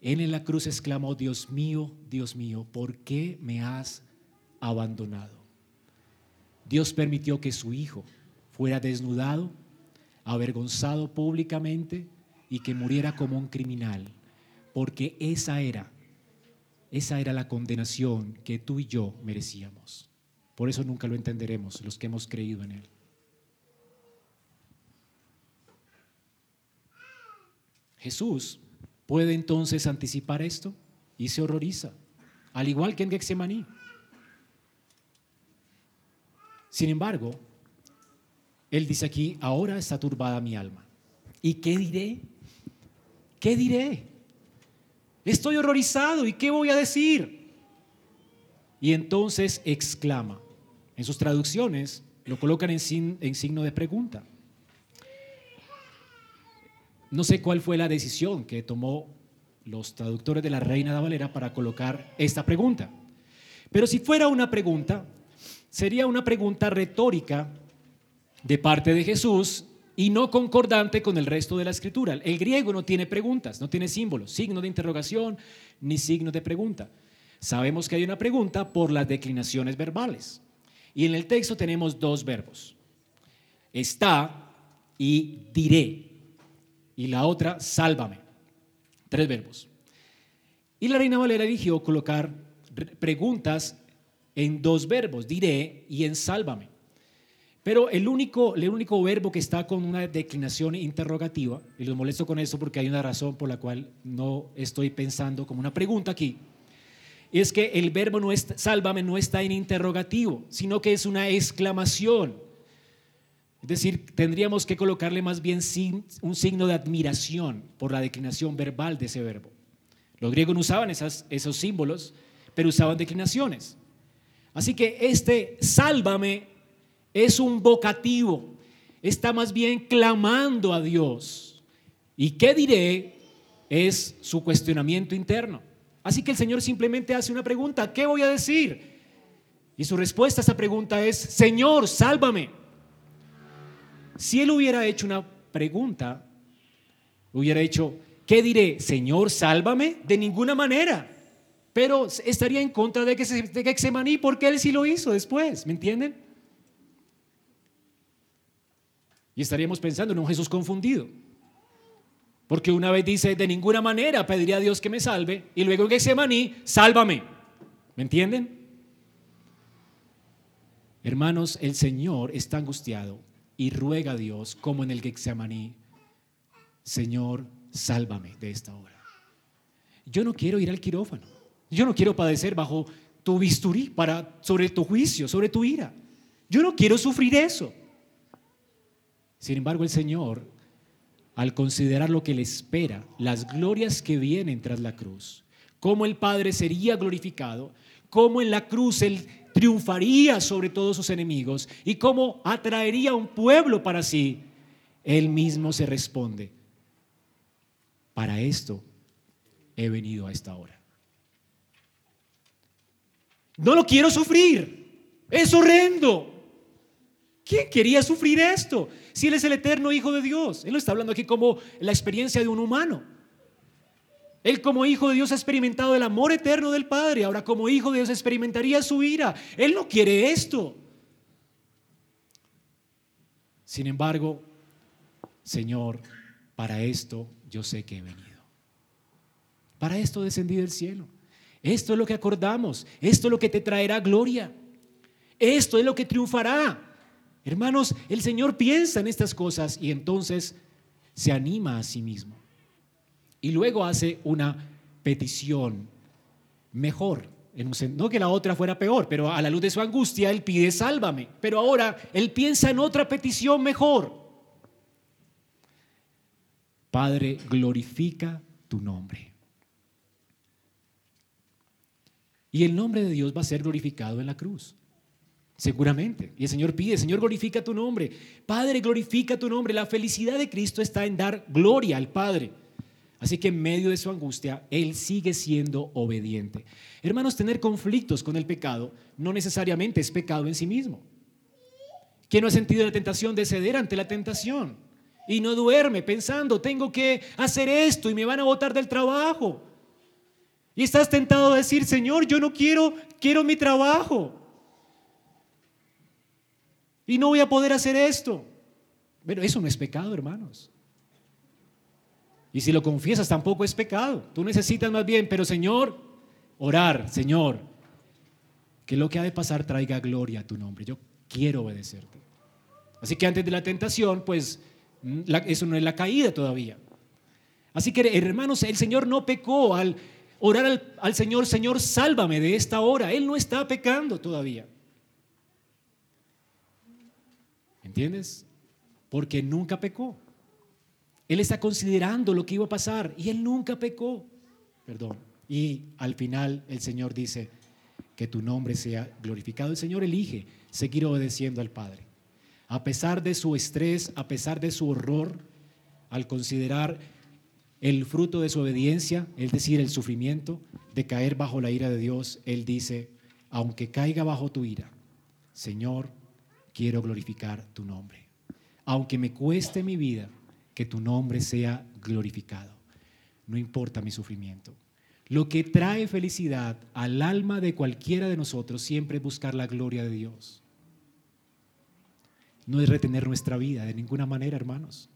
Él en la cruz exclamó, Dios mío, Dios mío, ¿por qué me has abandonado? Dios permitió que su hijo fuera desnudado, avergonzado públicamente y que muriera como un criminal, porque esa era, esa era la condenación que tú y yo merecíamos. Por eso nunca lo entenderemos los que hemos creído en Él. Jesús puede entonces anticipar esto y se horroriza, al igual que en Getsemaní. Sin embargo, Él dice aquí, ahora está turbada mi alma. ¿Y qué diré? ¿Qué diré? Estoy horrorizado y ¿qué voy a decir? Y entonces exclama, en sus traducciones lo colocan en, signo de pregunta. No sé cuál fue la decisión que tomó los traductores de la Reina de Valera para colocar esta pregunta. Pero si fuera una pregunta, sería una pregunta retórica de parte de Jesús y no concordante con el resto de la escritura. El griego no tiene preguntas, no tiene símbolos, signo de interrogación ni signo de pregunta. Sabemos que hay una pregunta por las declinaciones verbales. Y en el texto tenemos dos verbos. Está y diré. Y la otra, sálvame. Tres verbos. Y la Reina Valera eligió colocar preguntas en dos verbos, diré y en sálvame. Pero el único, el único verbo que está con una declinación interrogativa, y lo molesto con eso porque hay una razón por la cual no estoy pensando como una pregunta aquí, es que el verbo no es, sálvame no está en interrogativo, sino que es una exclamación. Es decir, tendríamos que colocarle más bien un signo de admiración por la declinación verbal de ese verbo. Los griegos no usaban esas, esos símbolos, pero usaban declinaciones. Así que este sálvame es un vocativo, está más bien clamando a Dios. ¿Y qué diré? Es su cuestionamiento interno. Así que el Señor simplemente hace una pregunta, ¿qué voy a decir? Y su respuesta a esa pregunta es, Señor, sálvame. Si él hubiera hecho una pregunta, hubiera hecho, ¿qué diré? Señor, sálvame. De ninguna manera. Pero estaría en contra de que se Gexemaní porque él sí lo hizo después, ¿me entienden? Y estaríamos pensando en un Jesús confundido. Porque una vez dice, de ninguna manera pediría a Dios que me salve, y luego en Getsemaní, sálvame. ¿Me entienden? Hermanos, el Señor está angustiado y ruega a Dios, como en el Getsemaní, Señor, sálvame de esta hora. Yo no quiero ir al quirófano. Yo no quiero padecer bajo tu bisturí para sobre tu juicio, sobre tu ira. Yo no quiero sufrir eso. Sin embargo, el Señor al considerar lo que le espera, las glorias que vienen tras la cruz, cómo el Padre sería glorificado, cómo en la cruz Él triunfaría sobre todos sus enemigos y cómo atraería un pueblo para sí, Él mismo se responde, para esto he venido a esta hora. No lo quiero sufrir, es horrendo. ¿Quién quería sufrir esto? Si Él es el eterno Hijo de Dios. Él no está hablando aquí como la experiencia de un humano. Él como Hijo de Dios ha experimentado el amor eterno del Padre. Ahora como Hijo de Dios experimentaría su ira. Él no quiere esto. Sin embargo, Señor, para esto yo sé que he venido. Para esto descendí del cielo. Esto es lo que acordamos. Esto es lo que te traerá gloria. Esto es lo que triunfará. Hermanos, el Señor piensa en estas cosas y entonces se anima a sí mismo. Y luego hace una petición mejor. no que la otra fuera peor, pero a la luz de su angustia él pide sálvame. Pero ahora él piensa en otra petición mejor. Padre, glorifica tu nombre. Y el nombre de Dios va a ser glorificado en la cruz. Seguramente. Y el Señor pide, Señor, glorifica tu nombre. Padre, glorifica tu nombre. La felicidad de Cristo está en dar gloria al Padre. Así que en medio de su angustia, Él sigue siendo obediente. Hermanos, tener conflictos con el pecado no necesariamente es pecado en sí mismo. ¿Quién no ha sentido la tentación de ceder ante la tentación? Y no duerme pensando, tengo que hacer esto y me van a botar del trabajo. Y estás tentado a decir, Señor, yo no quiero, quiero mi trabajo. Y no voy a poder hacer esto. Pero eso no es pecado, hermanos. Y si lo confiesas tampoco es pecado. Tú necesitas más bien, pero Señor, orar, Señor, que lo que ha de pasar traiga gloria a tu nombre. Yo quiero obedecerte. Así que antes de la tentación, pues mm, eso no es la caída todavía. Así que hermanos, el Señor no pecó al orar al, al Señor, Señor, sálvame de esta hora. Él no está pecando todavía. ¿Entiendes? Porque nunca pecó. Él está considerando lo que iba a pasar y él nunca pecó. Perdón. Y al final el Señor dice que tu nombre sea glorificado. El Señor elige seguir obedeciendo al Padre. A pesar de su estrés, a pesar de su horror, al considerar el fruto de su obediencia, es decir, el sufrimiento de caer bajo la ira de Dios, Él dice, aunque caiga bajo tu ira, Señor, quiero glorificar tu nombre. Aunque me cueste mi vida, que tu nombre sea glorificado. No importa mi sufrimiento. Lo que trae felicidad al alma de cualquiera de nosotros siempre es buscar la gloria de Dios. No es retener nuestra vida de ninguna manera, hermanos.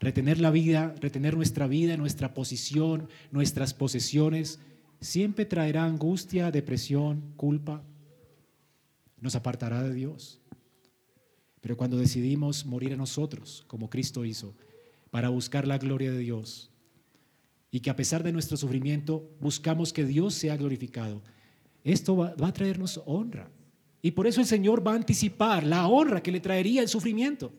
Retener la vida, retener nuestra vida, nuestra posición, nuestras posesiones, siempre traerá angustia, depresión, culpa. Nos apartará de Dios. Pero cuando decidimos morir a nosotros, como Cristo hizo, para buscar la gloria de Dios, y que a pesar de nuestro sufrimiento buscamos que Dios sea glorificado, esto va, a traernos honra. Y por eso el Señor va a anticipar la honra que le traería el sufrimiento.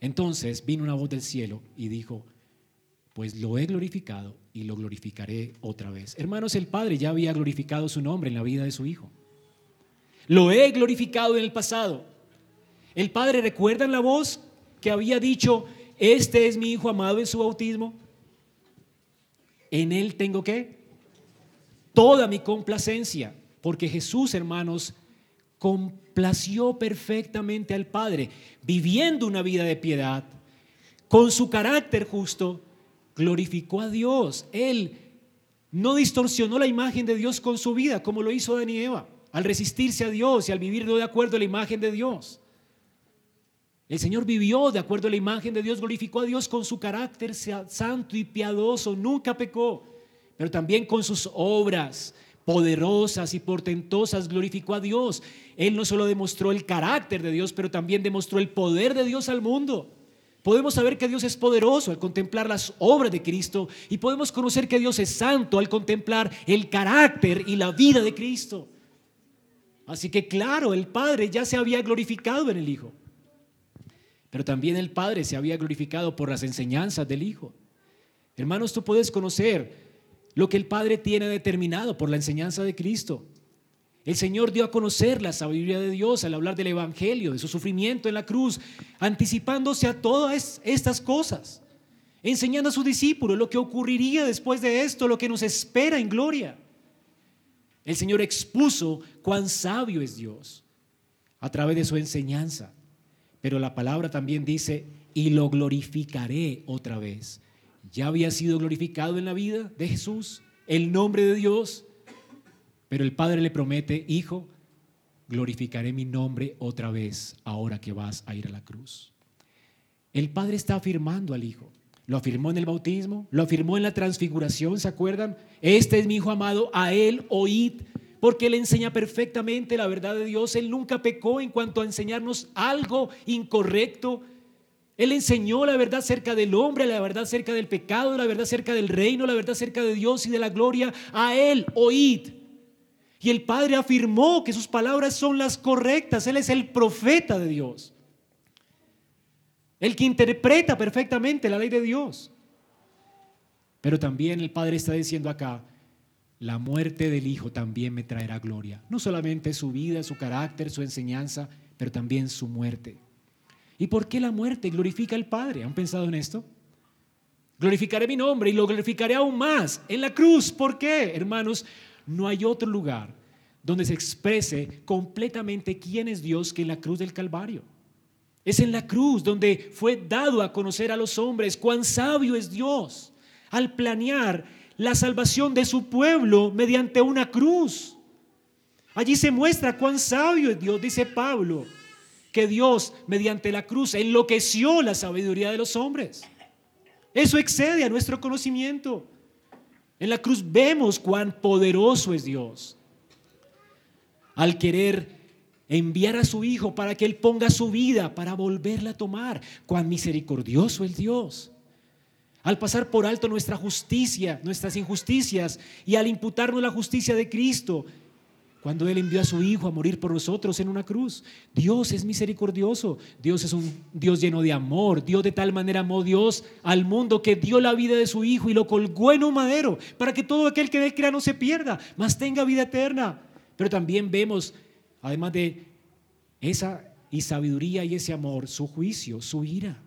Entonces vino una voz del cielo y dijo, pues lo he glorificado y lo glorificaré otra vez. Hermanos, el Padre ya había glorificado su nombre en la vida de su Hijo. Lo he glorificado en el pasado el padre, recuerda la voz que había dicho, este es mi hijo amado en su bautismo? En él tengo que toda mi complacencia, porque Jesús, hermanos, complació perfectamente al Padre, viviendo una vida de piedad, con su carácter justo, glorificó a Dios. Él no distorsionó la imagen de Dios con su vida, como lo hizo Adán y Eva, al resistirse a Dios y al vivir de acuerdo a la imagen de Dios. El Señor vivió de acuerdo a la imagen de Dios, glorificó a Dios con su carácter santo y piadoso, nunca pecó, pero también con sus obras poderosas y portentosas glorificó a Dios. Él no solo demostró el carácter de Dios, pero también demostró el poder de Dios al mundo. Podemos saber que Dios es poderoso al contemplar las obras de Cristo y podemos conocer que Dios es santo al contemplar el carácter y la vida de Cristo. Así que claro, el Padre ya se había glorificado en el Hijo. Pero también el Padre se había glorificado por las enseñanzas del Hijo. Hermanos, tú puedes conocer lo que el Padre tiene determinado por la enseñanza de Cristo. El Señor dio a conocer la sabiduría de Dios al hablar del Evangelio, de su sufrimiento en la cruz, anticipándose a todas estas cosas, enseñando a sus discípulos lo que ocurriría después de esto, lo que nos espera en gloria. El Señor expuso cuán sabio es Dios a través de su enseñanza. Pero la palabra también dice, y lo glorificaré otra vez. Ya había sido glorificado en la vida de Jesús, el nombre de Dios. Pero el Padre le promete, hijo, glorificaré mi nombre otra vez ahora que vas a ir a la cruz. El Padre está afirmando al Hijo. Lo afirmó en el bautismo, lo afirmó en la transfiguración, ¿se acuerdan? Este es mi Hijo amado, a Él oíd porque Él enseña perfectamente la verdad de Dios. Él nunca pecó en cuanto a enseñarnos algo incorrecto. Él enseñó la verdad acerca del hombre, la verdad acerca del pecado, la verdad acerca del reino, la verdad acerca de Dios y de la gloria. A Él oíd. Y el Padre afirmó que sus palabras son las correctas. Él es el profeta de Dios. El que interpreta perfectamente la ley de Dios. Pero también el Padre está diciendo acá, la muerte del Hijo también me traerá gloria. No solamente su vida, su carácter, su enseñanza, pero también su muerte. ¿Y por qué la muerte glorifica al Padre? ¿Han pensado en esto? Glorificaré mi nombre y lo glorificaré aún más en la cruz. ¿Por qué, hermanos? No hay otro lugar donde se exprese completamente quién es Dios que en la cruz del Calvario. Es en la cruz donde fue dado a conocer a los hombres cuán sabio es Dios al planear la salvación de su pueblo mediante una cruz. Allí se muestra cuán sabio es Dios, dice Pablo que Dios mediante la cruz enloqueció la sabiduría de los hombres. Eso excede a nuestro conocimiento. En la cruz vemos cuán poderoso es Dios. Al querer enviar a su Hijo para que Él ponga su vida para volverla a tomar, cuán misericordioso es Dios. Al pasar por alto nuestra justicia, nuestras injusticias y al imputarnos la justicia de Cristo, cuando Él envió a su Hijo a morir por nosotros en una cruz. Dios es misericordioso, Dios es un Dios lleno de amor, Dios de tal manera amó Dios al mundo que dio la vida de su Hijo y lo colgó en un madero para que todo aquel que de él crea no se pierda, mas tenga vida eterna. Pero también vemos, además de esa y sabiduría y ese amor, su juicio, su ira.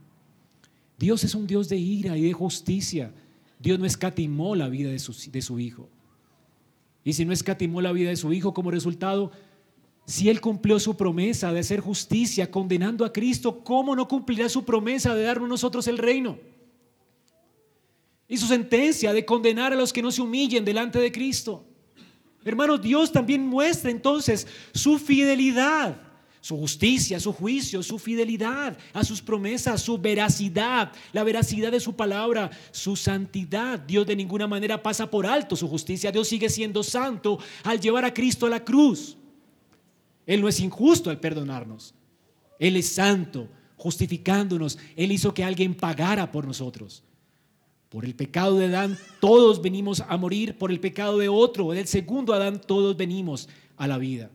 Dios es un Dios de ira y de justicia. Dios no escatimó la vida de su, de su Hijo. Y si no escatimó la vida de su Hijo como resultado, si Él cumplió su promesa de hacer justicia condenando a Cristo, ¿cómo no cumplirá su promesa de darnos nosotros el reino? Y su sentencia de condenar a los que no se humillen delante de Cristo. Hermanos, Dios también muestra entonces su fidelidad su justicia, su juicio, su fidelidad a sus promesas, su veracidad, la veracidad de su palabra, su santidad. Dios de ninguna manera pasa por alto su justicia. Dios sigue siendo santo al llevar a Cristo a la cruz. Él no es injusto al perdonarnos. Él es santo, justificándonos. Él hizo que alguien pagara por nosotros. Por el pecado de Adán todos venimos a morir, por el pecado de otro, del segundo Adán todos venimos a la vida.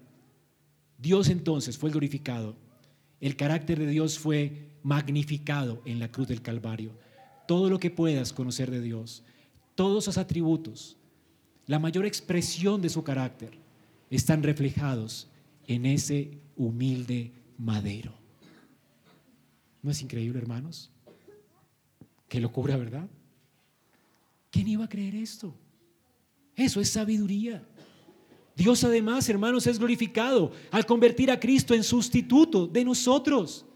Dios entonces fue glorificado. El carácter de Dios fue magnificado en la cruz del Calvario. Todo lo que puedas conocer de Dios, todos sus atributos, la mayor expresión de su carácter, están reflejados en ese humilde madero. ¿No es increíble, hermanos? Qué locura, ¿verdad? ¿Quién iba a creer esto? Eso es sabiduría. Dios además, hermanos, es glorificado al convertir a Cristo en sustituto de nosotros.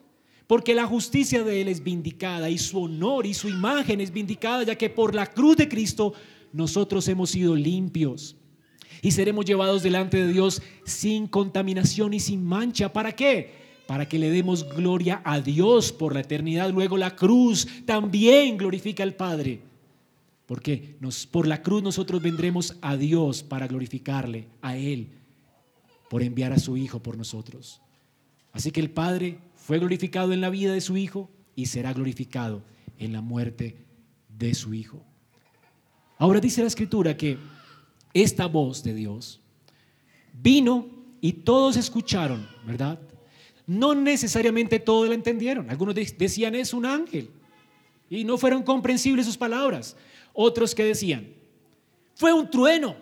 Porque la justicia de Él es vindicada y su honor y su imagen es vindicada, ya que por la cruz de Cristo nosotros hemos sido limpios y seremos llevados delante de Dios sin contaminación y sin mancha. ¿Para qué? Para que le demos gloria a Dios por la eternidad. Luego la cruz también glorifica al Padre. Porque nos, por la cruz nosotros vendremos a Dios para glorificarle, a Él, por enviar a su Hijo por nosotros. Así que el Padre fue glorificado en la vida de su Hijo y será glorificado en la muerte de su Hijo. Ahora dice la Escritura que esta voz de Dios vino y todos escucharon, ¿verdad? No necesariamente todos la entendieron. Algunos decían es un ángel y no fueron comprensibles sus palabras. Otros que decían, fue un trueno,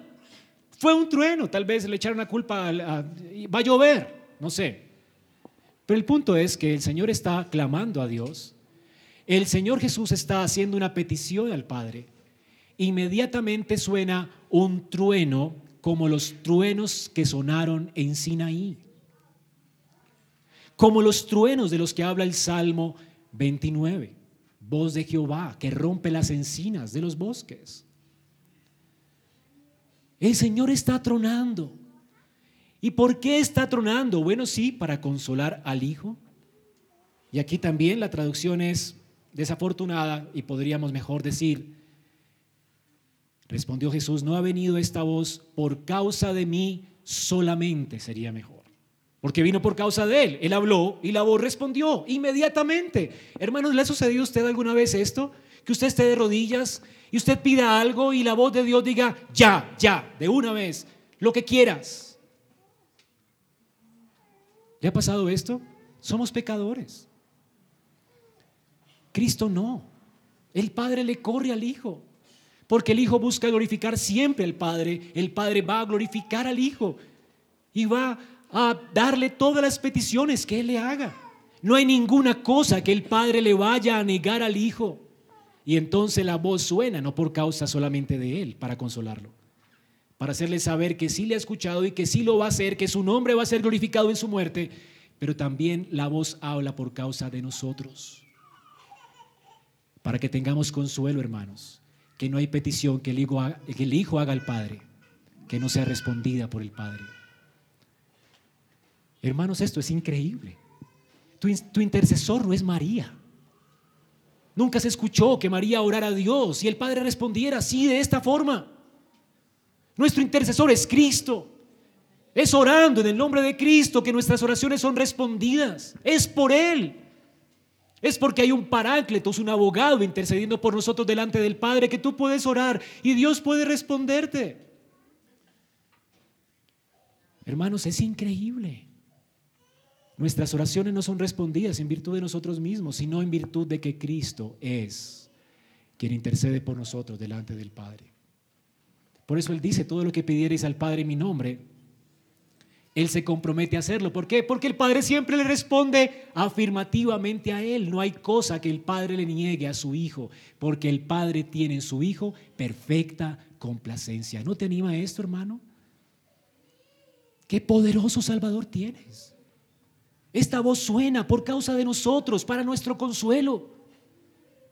fue un trueno, tal vez le echaron la culpa, va a llover, no sé. Pero el punto es que el Señor está clamando a Dios, el Señor Jesús está haciendo una petición al Padre, inmediatamente suena un trueno como los truenos que sonaron en Sinaí, como los truenos de los que habla el Salmo 29 voz de Jehová que rompe las encinas de los bosques. El Señor está tronando. ¿Y por qué está tronando? Bueno, sí, para consolar al Hijo. Y aquí también la traducción es desafortunada y podríamos mejor decir, respondió Jesús, no ha venido esta voz por causa de mí solamente, sería mejor. Porque vino por causa de él. Él habló y la voz respondió inmediatamente. Hermanos, ¿le ha sucedido a usted alguna vez esto? Que usted esté de rodillas y usted pida algo y la voz de Dios diga, ya, ya, de una vez, lo que quieras. ¿Le ha pasado esto? Somos pecadores. Cristo no. El Padre le corre al Hijo. Porque el Hijo busca glorificar siempre al Padre. El Padre va a glorificar al Hijo. Y va a darle todas las peticiones que Él le haga. No hay ninguna cosa que el Padre le vaya a negar al Hijo. Y entonces la voz suena, no por causa solamente de Él, para consolarlo. Para hacerle saber que sí le ha escuchado y que sí lo va a hacer, que su nombre va a ser glorificado en su muerte. Pero también la voz habla por causa de nosotros. Para que tengamos consuelo, hermanos. Que no hay petición que el Hijo haga, que el hijo haga al Padre que no sea respondida por el Padre. Hermanos, esto es increíble. Tu, intercesor no es María. Nunca se escuchó que María orara a Dios y el Padre respondiera así, de esta forma. Nuestro intercesor es Cristo. Es orando en el nombre de Cristo que nuestras oraciones son respondidas. Es por Él. Es porque hay un parácletos, un abogado intercediendo por nosotros delante del Padre que tú puedes orar y Dios puede responderte. Hermanos, es increíble. Nuestras oraciones no son respondidas en virtud de nosotros mismos, sino en virtud de que Cristo es quien intercede por nosotros delante del Padre. Por eso Él dice, todo lo que pidierais al Padre en mi nombre, Él se compromete a hacerlo. ¿Por qué? Porque el Padre siempre le responde afirmativamente a Él. No hay cosa que el Padre le niegue a su Hijo, porque el Padre tiene en su Hijo perfecta complacencia. ¿No te anima esto, hermano? Qué poderoso Salvador tienes. Esta voz suena por causa de nosotros, para nuestro consuelo.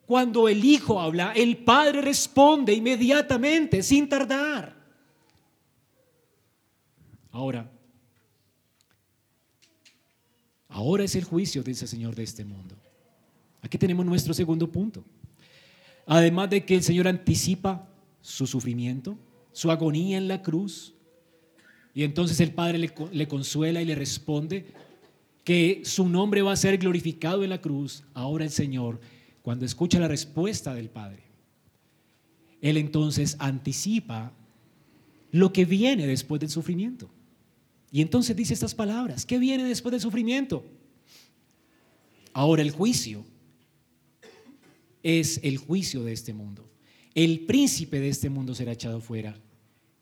Cuando el Hijo habla, el Padre responde inmediatamente, sin tardar. Ahora, ahora es el juicio, dice el Señor, de este mundo. Aquí tenemos nuestro segundo punto. Además de que el Señor anticipa su sufrimiento, su agonía en la cruz, y entonces el Padre le consuela y le responde que su nombre va a ser glorificado en la cruz, ahora el Señor, cuando escucha la respuesta del Padre, Él entonces anticipa lo que viene después del sufrimiento. Y entonces dice estas palabras, ¿qué viene después del sufrimiento? Ahora el juicio es el juicio de este mundo. El príncipe de este mundo será echado fuera.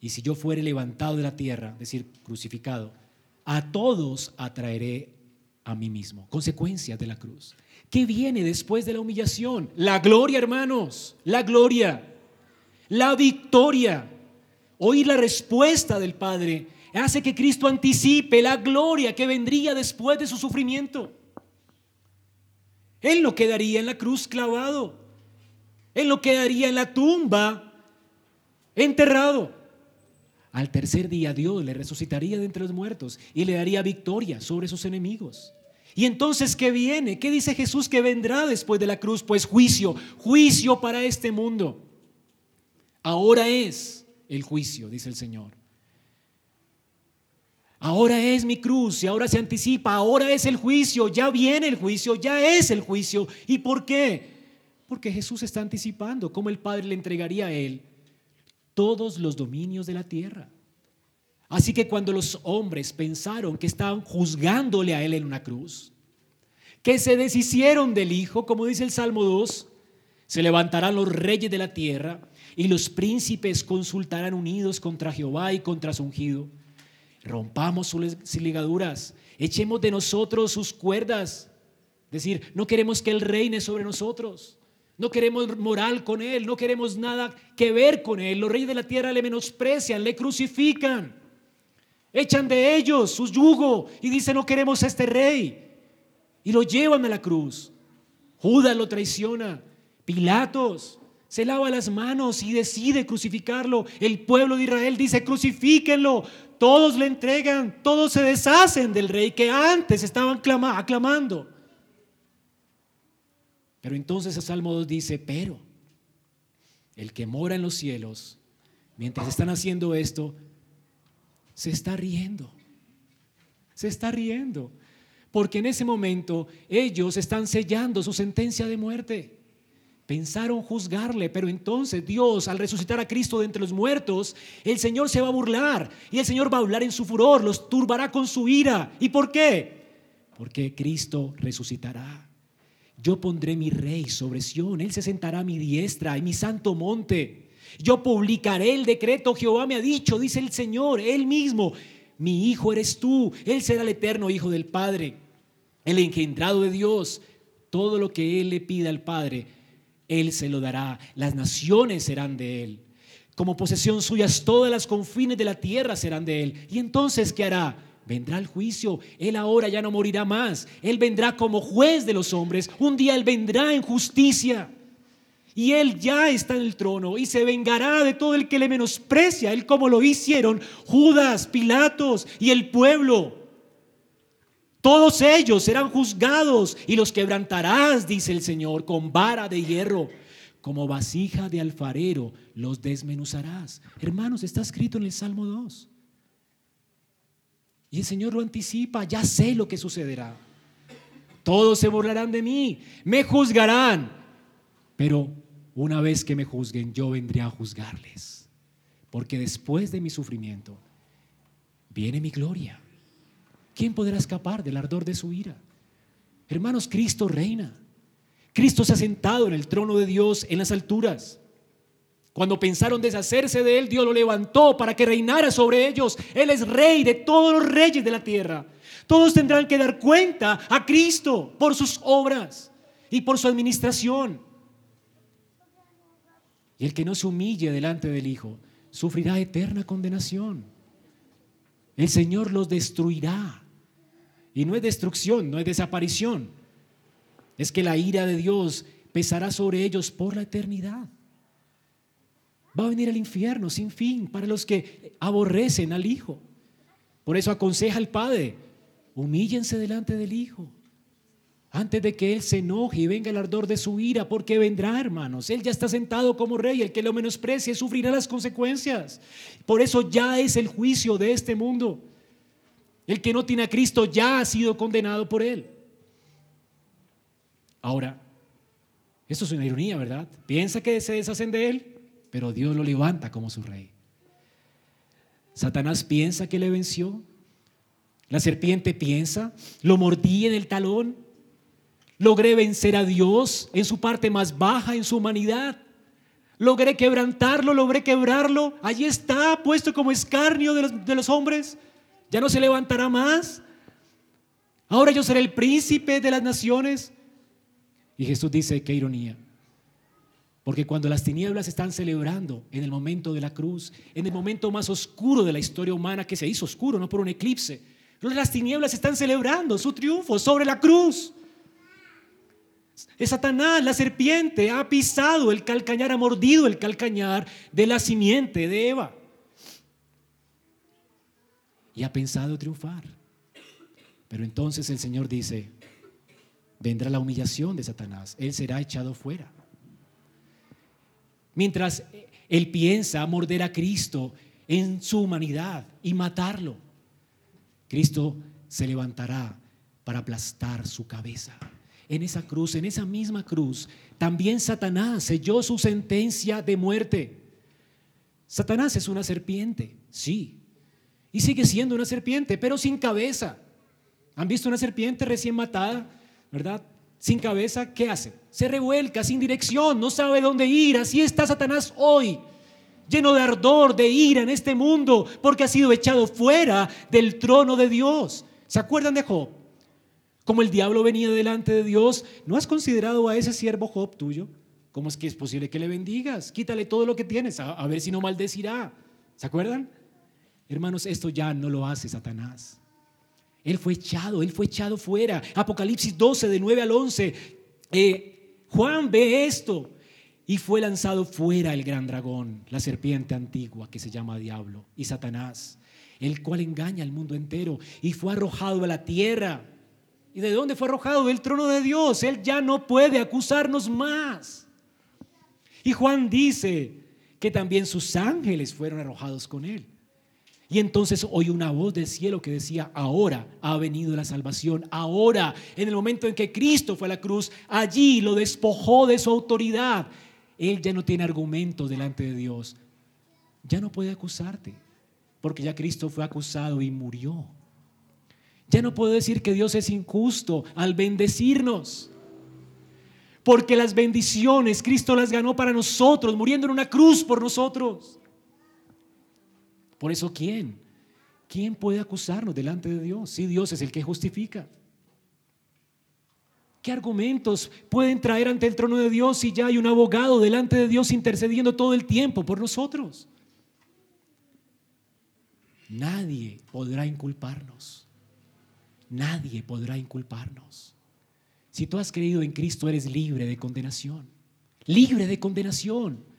Y si yo fuere levantado de la tierra, es decir, crucificado, a todos atraeré a mí mismo. Consecuencias de la cruz. ¿Qué viene después de la humillación? La gloria, hermanos. La gloria. La victoria. Oír la respuesta del Padre hace que Cristo anticipe la gloria que vendría después de su sufrimiento. Él no quedaría en la cruz clavado. Él no quedaría en la tumba enterrado. Al tercer día Dios le resucitaría de entre los muertos y le daría victoria sobre sus enemigos. Y entonces, ¿qué viene? ¿Qué dice Jesús que vendrá después de la cruz? Pues juicio, juicio para este mundo. Ahora es el juicio, dice el Señor. Ahora es mi cruz y ahora se anticipa, ahora es el juicio, ya viene el juicio, ya es el juicio. ¿Y por qué? Porque Jesús está anticipando cómo el Padre le entregaría a él todos los dominios de la tierra. Así que cuando los hombres pensaron que estaban juzgándole a él en una cruz, que se deshicieron del Hijo, como dice el Salmo 2, se levantarán los reyes de la tierra y los príncipes consultarán unidos contra Jehová y contra su ungido. Rompamos sus ligaduras, echemos de nosotros sus cuerdas. Es decir, no queremos que Él reine sobre nosotros. No queremos moral con Él, no queremos nada que ver con Él. Los reyes de la tierra le menosprecian, le crucifican, echan de ellos su yugo y dicen no queremos este rey. Y lo llevan a la cruz. Judas lo traiciona, Pilatos se lava las manos y decide crucificarlo. El pueblo de Israel dice crucifíquenlo. Todos le entregan, todos se deshacen del rey que antes estaban aclamando. Pero entonces el Salmo 2 dice, pero el que mora en los cielos, mientras están haciendo esto, se está riendo. Se está riendo. Porque en ese momento ellos están sellando su sentencia de muerte. Pensaron juzgarle, pero entonces Dios, al resucitar a Cristo de entre los muertos, el Señor se va a burlar y el Señor va a hablar en su furor, los turbará con su ira. ¿Y por qué? Porque Cristo resucitará. Yo pondré mi rey sobre Sión, él se sentará a mi diestra en mi santo monte. Yo publicaré el decreto, Jehová me ha dicho, dice el Señor, él mismo, mi hijo eres tú, él será el eterno hijo del Padre, el engendrado de Dios. Todo lo que él le pida al Padre, él se lo dará. Las naciones serán de Él. Como posesión suyas, todas las confines de la tierra serán de Él. Y entonces, ¿qué hará? Vendrá el juicio. Él ahora ya no morirá más. Él vendrá como juez de los hombres. Un día Él vendrá en justicia. Y Él ya está en el trono y se vengará de todo el que le menosprecia. Él como lo hicieron Judas, Pilatos y el pueblo. Todos ellos serán juzgados y los quebrantarás, dice el Señor, con vara de hierro. Como vasija de alfarero los desmenuzarás. Hermanos, está escrito en el Salmo 2. Y el Señor lo anticipa, ya sé lo que sucederá. Todos se burlarán de mí, me juzgarán. Pero una vez que me juzguen, yo vendré a juzgarles. Porque después de mi sufrimiento, viene mi gloria. ¿Quién podrá escapar del ardor de su ira? Hermanos, Cristo reina. Cristo se ha sentado en el trono de Dios en las alturas. Cuando pensaron deshacerse de él, Dios lo levantó para que reinara sobre ellos. Él es rey de todos los reyes de la tierra. Todos tendrán que dar cuenta a Cristo por sus obras y por su administración. Y el que no se humille delante del Hijo sufrirá eterna condenación. El Señor los destruirá. Y no es destrucción, no es desaparición. Es que la ira de Dios pesará sobre ellos por la eternidad. Va a venir el infierno sin fin para los que aborrecen al Hijo. Por eso aconseja al Padre, humíllense delante del Hijo. Antes de que Él se enoje y venga el ardor de su ira, porque vendrá, hermanos. Él ya está sentado como rey. El que lo menosprecie sufrirá las consecuencias. Por eso ya es el juicio de este mundo. El que no tiene a Cristo ya ha sido condenado por él. Ahora, esto es una ironía, ¿verdad? Piensa que se deshacen de él, pero Dios lo levanta como su rey. Satanás piensa que le venció. La serpiente piensa, lo mordí en el talón. Logré vencer a Dios en su parte más baja, en su humanidad. Logré quebrantarlo, logré quebrarlo. Allí está, puesto como escarnio de los, de los hombres ya no se levantará más. Ahora yo seré el príncipe de las naciones. Y Jesús dice, qué ironía. Porque cuando las tinieblas están celebrando en el momento de la cruz, en el momento más oscuro de la historia humana que se hizo oscuro, no por un eclipse, las tinieblas están celebrando su triunfo sobre la cruz. Satanás, la serpiente, ha pisado el calcañar, ha mordido el calcañar de la simiente de Eva y ha pensado triunfar. Pero entonces el Señor dice, vendrá la humillación de Satanás, Él será echado fuera. Mientras Él piensa morder a Cristo en su humanidad y matarlo, Cristo se levantará para aplastar su cabeza. En esa cruz, en esa misma cruz, también Satanás selló su sentencia de muerte. Satanás es una serpiente, sí, y sigue siendo una serpiente, pero sin cabeza. ¿Han visto una serpiente recién matada? ¿Verdad? Sin cabeza, ¿qué hace? Se revuelca, sin dirección, no sabe dónde ir. Así está Satanás hoy, lleno de ardor, de ira en este mundo, porque ha sido echado fuera del trono de Dios. ¿Se acuerdan de Job? Como el diablo venía delante de Dios, ¿no has considerado a ese siervo Job tuyo? ¿Cómo es que es posible que le bendigas? Quítale todo lo que tienes, a, a ver si no maldecirá. ¿Se acuerdan? Hermanos, esto ya no lo hace Satanás. Él fue echado, él fue echado fuera. Apocalipsis 12, de 9 al 11. Eh, Juan ve esto y fue lanzado fuera el gran dragón, la serpiente antigua que se llama diablo y Satanás, el cual engaña al mundo entero y fue arrojado a la tierra. ¿Y de dónde fue arrojado? Del trono de Dios. Él ya no puede acusarnos más. Y Juan dice que también sus ángeles fueron arrojados con él. Y entonces oí una voz del cielo que decía, ahora ha venido la salvación, ahora, en el momento en que Cristo fue a la cruz, allí lo despojó de su autoridad. Él ya no tiene argumento delante de Dios. Ya no puede acusarte, porque ya Cristo fue acusado y murió. Ya no puedo decir que Dios es injusto al bendecirnos. Porque las bendiciones Cristo las ganó para nosotros, muriendo en una cruz por nosotros. Por eso, ¿quién? ¿Quién puede acusarnos delante de Dios? Si Dios es el que justifica. ¿Qué argumentos pueden traer ante el trono de Dios si ya hay un abogado delante de Dios intercediendo todo el tiempo por nosotros? Nadie podrá inculparnos. Nadie podrá inculparnos. Si tú has creído en Cristo, eres libre de condenación. Libre de condenación.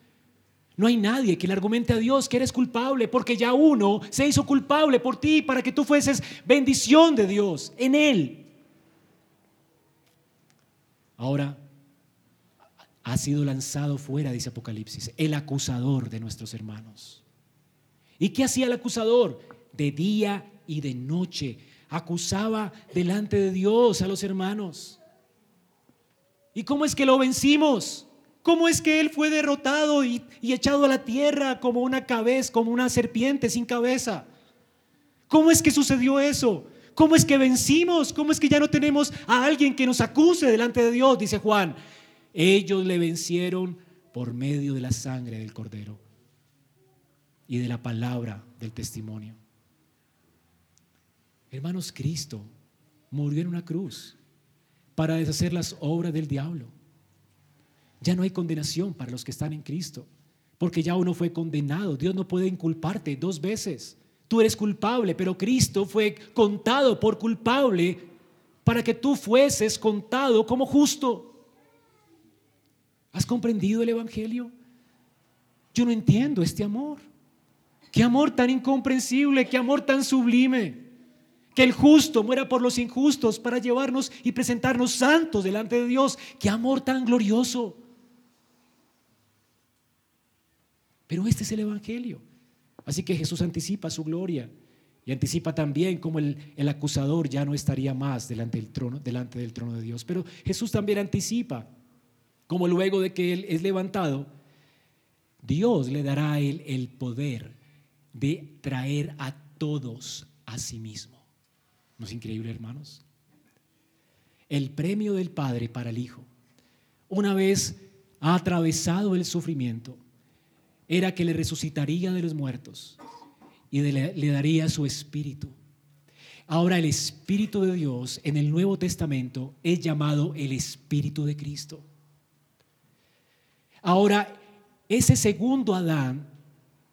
No hay nadie que le argumente a Dios que eres culpable, porque ya uno se hizo culpable por ti para que tú fueses bendición de Dios en Él. Ahora, ha sido lanzado fuera, dice Apocalipsis, el acusador de nuestros hermanos. ¿Y qué hacía el acusador? De día y de noche acusaba delante de Dios a los hermanos. ¿Y cómo es que lo vencimos? ¿Cómo es que él fue derrotado y, echado a la tierra como una cabeza, como una serpiente sin cabeza? ¿Cómo es que sucedió eso? ¿Cómo es que vencimos? ¿Cómo es que ya no tenemos a alguien que nos acuse delante de Dios? Dice Juan. Ellos le vencieron por medio de la sangre del cordero y de la palabra del testimonio. Hermanos, Cristo murió en una cruz para deshacer las obras del diablo. Ya no hay condenación para los que están en Cristo, porque ya uno fue condenado. Dios no puede inculparte dos veces. Tú eres culpable, pero Cristo fue contado por culpable para que tú fueses contado como justo. ¿Has comprendido el Evangelio? Yo no entiendo este amor. Qué amor tan incomprensible, qué amor tan sublime. Que el justo muera por los injustos para llevarnos y presentarnos santos delante de Dios. Qué amor tan glorioso. Pero este es el Evangelio. Así que Jesús anticipa su gloria y anticipa también como el, el, acusador ya no estaría más delante del, trono, delante del trono de Dios. Pero Jesús también anticipa como luego de que Él es levantado, Dios le dará a Él el poder de traer a todos a sí mismo. ¿No es increíble, hermanos? El premio del Padre para el Hijo, una vez ha atravesado el sufrimiento, era que le resucitaría de los muertos y le, daría su espíritu. Ahora el Espíritu de Dios en el Nuevo Testamento es llamado el Espíritu de Cristo. Ahora, ese segundo Adán,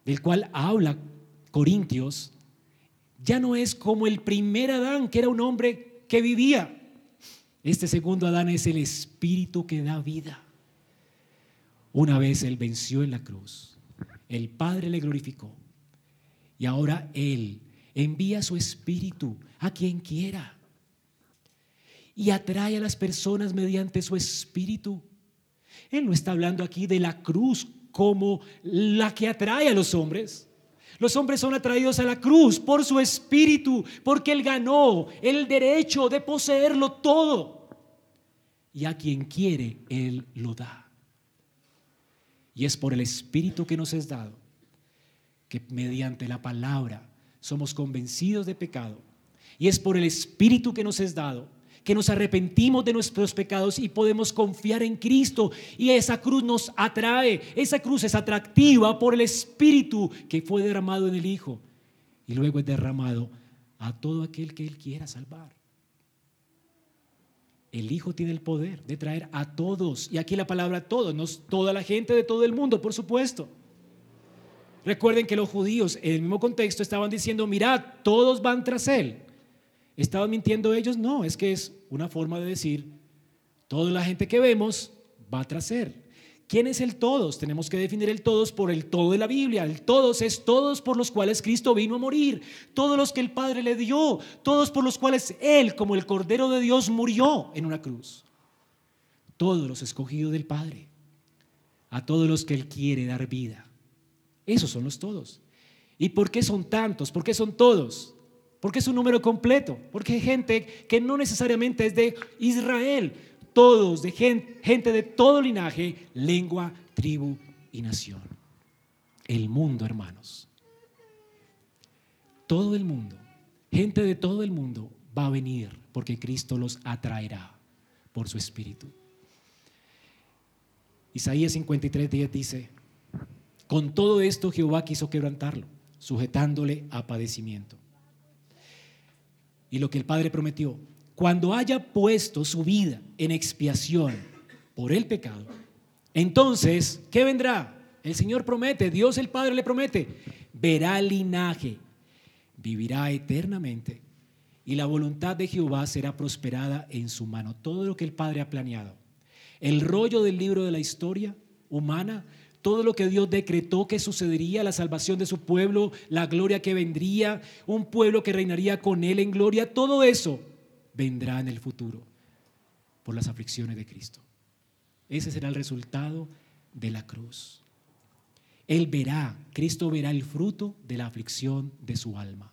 del cual habla Corintios, ya no es como el primer Adán, que era un hombre que vivía. Este segundo Adán es el Espíritu que da vida. Una vez él venció en la cruz el Padre le glorificó. Y ahora Él envía su Espíritu a quien quiera. Y atrae a las personas mediante su Espíritu. Él no está hablando aquí de la cruz como la que atrae a los hombres. Los hombres son atraídos a la cruz por su espíritu, porque Él ganó el derecho de poseerlo todo. Y a quien quiere, Él lo da. Y es por el Espíritu que nos es dado que mediante la palabra somos convencidos de pecado. Y es por el Espíritu que nos es dado que nos arrepentimos de nuestros pecados y podemos confiar en Cristo. Y esa cruz nos atrae. Esa cruz es atractiva por el Espíritu que fue derramado en el Hijo. Y luego es derramado a todo aquel que Él quiera salvar. El Hijo tiene el poder de traer a todos, y aquí la palabra todos, no toda la gente de todo el mundo, por supuesto. Recuerden que los judíos en el mismo contexto estaban diciendo, mirad, todos van tras Él. ¿Estaban mintiendo ellos? No, es que es una forma de decir, toda la gente que vemos va tras Él. ¿Quién es el todos? Tenemos que definir el todos por el todo de la Biblia. El todos es todos por los cuales Cristo vino a morir, todos los que el Padre le dio, todos por los cuales Él, como el Cordero de Dios, murió en una cruz. Todos los escogidos del Padre, a todos los que Él quiere dar vida. Esos son los todos. ¿Y por qué son tantos? ¿Por qué son todos? Porque es un número completo. Porque hay gente que no necesariamente es de Israel. Todos, de gente, gente de todo linaje, lengua, tribu y nación. El mundo, hermanos. Todo el mundo, gente de todo el mundo va a venir porque Cristo los atraerá por su espíritu. Isaías 53, 10 dice, con todo esto Jehová quiso quebrantarlo, sujetándole a padecimiento. Y lo que el Padre prometió, cuando haya puesto su vida en expiación por el pecado, entonces, ¿qué vendrá? El Señor promete, Dios el Padre le promete, verá linaje, vivirá eternamente y la voluntad de Jehová será prosperada en su mano. Todo lo que el Padre ha planeado. El rollo del libro de la historia humana, todo lo que Dios decretó que sucedería, la salvación de su pueblo, la gloria que vendría, un pueblo que reinaría con él en gloria, todo eso vendrá en el futuro por las aflicciones de Cristo. Ese será el resultado de la cruz. Él verá, Cristo verá el fruto de la aflicción de su alma.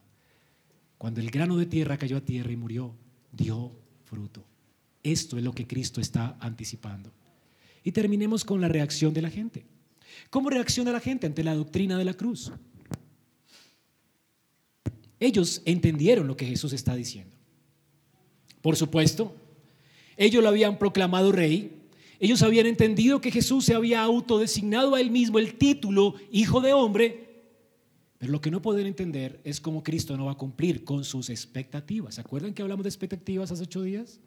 Cuando el grano de tierra cayó a tierra y murió, dio fruto. Esto es lo que Cristo está anticipando. Y terminemos con la reacción de la gente. ¿Cómo reacciona la gente ante la doctrina de la cruz? Ellos entendieron lo que Jesús está diciendo. Por supuesto, ellos lo habían proclamado rey, ellos habían entendido que Jesús se había autodesignado a él mismo el título Hijo de Hombre, pero lo que no pueden entender es cómo Cristo no va a cumplir con sus expectativas. ¿Se acuerdan que hablamos de expectativas hace ocho días?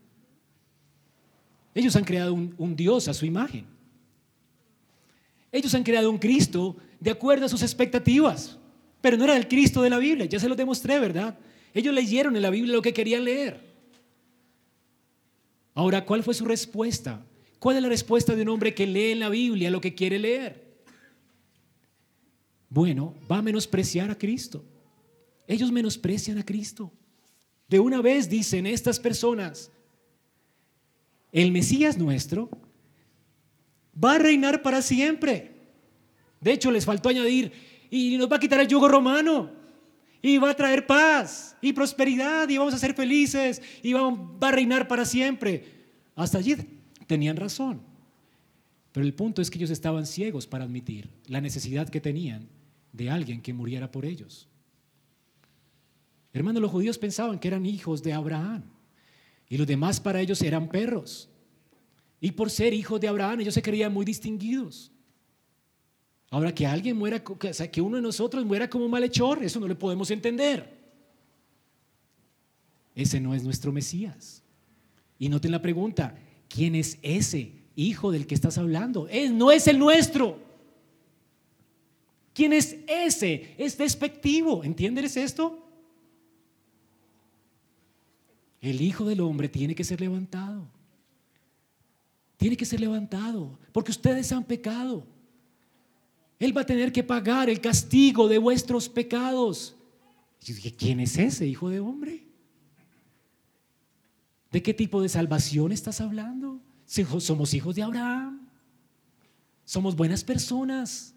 Ellos han creado un, un Dios a su imagen. Ellos han creado un Cristo de acuerdo a sus expectativas, pero no era el Cristo de la Biblia, ya se lo demostré, ¿verdad? Ellos leyeron en la Biblia lo que querían leer. Ahora, ¿cuál fue su respuesta? ¿Cuál es la respuesta de un hombre que lee en la Biblia lo que quiere leer? Bueno, va a menospreciar a Cristo. Ellos menosprecian a Cristo. De una vez dicen estas personas, el Mesías nuestro va a reinar para siempre. De hecho, les faltó añadir, y nos va a quitar el yugo romano, y va a traer paz y prosperidad, y vamos a ser felices, y va, a reinar para siempre. Hasta allí tenían razón. Pero el punto es que ellos estaban ciegos para admitir la necesidad que tenían de alguien que muriera por ellos. Hermanos, los judíos pensaban que eran hijos de Abraham y los demás para ellos eran perros. Y por ser hijos de Abraham ellos se creían muy distinguidos. Ahora que alguien muera, que uno de nosotros muera como malhechor, eso no le podemos entender. Ese no es nuestro Mesías. Y noten la pregunta, ¿Quién es ese hijo del que estás hablando? Él no es el nuestro. ¿Quién es ese? Es despectivo. ¿Entiendes esto? El Hijo del Hombre tiene que ser levantado. Tiene que ser levantado. Porque ustedes han pecado. Él va a tener que pagar el castigo de vuestros pecados. yo dije, ¿quién es ese Hijo de Hombre? ¿De qué tipo de salvación estás hablando? Somos hijos de Abraham. Somos buenas personas.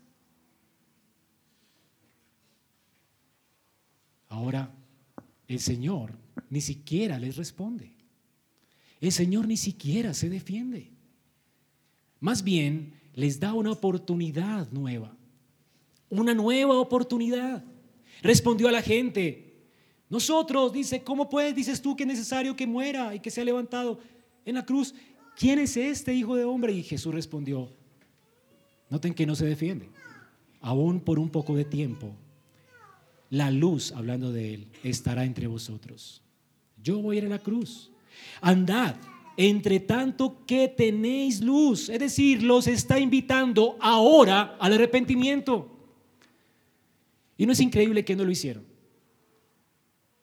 Ahora, el Señor ni siquiera les responde. El Señor ni siquiera se defiende. Más bien, les da una oportunidad nueva. Una nueva oportunidad. Respondió a la gente, nosotros, dice, ¿cómo puedes, dices tú, que es necesario que muera y que sea levantado en la cruz? ¿Quién es este hijo de hombre? Y Jesús respondió, noten que no se defiende, aún por un poco de tiempo, la luz, hablando de él, estará entre vosotros. Yo voy a ir a la cruz. Andad, entre tanto que tenéis luz. Es decir, los está invitando ahora al arrepentimiento. Y no es increíble que no lo hicieron.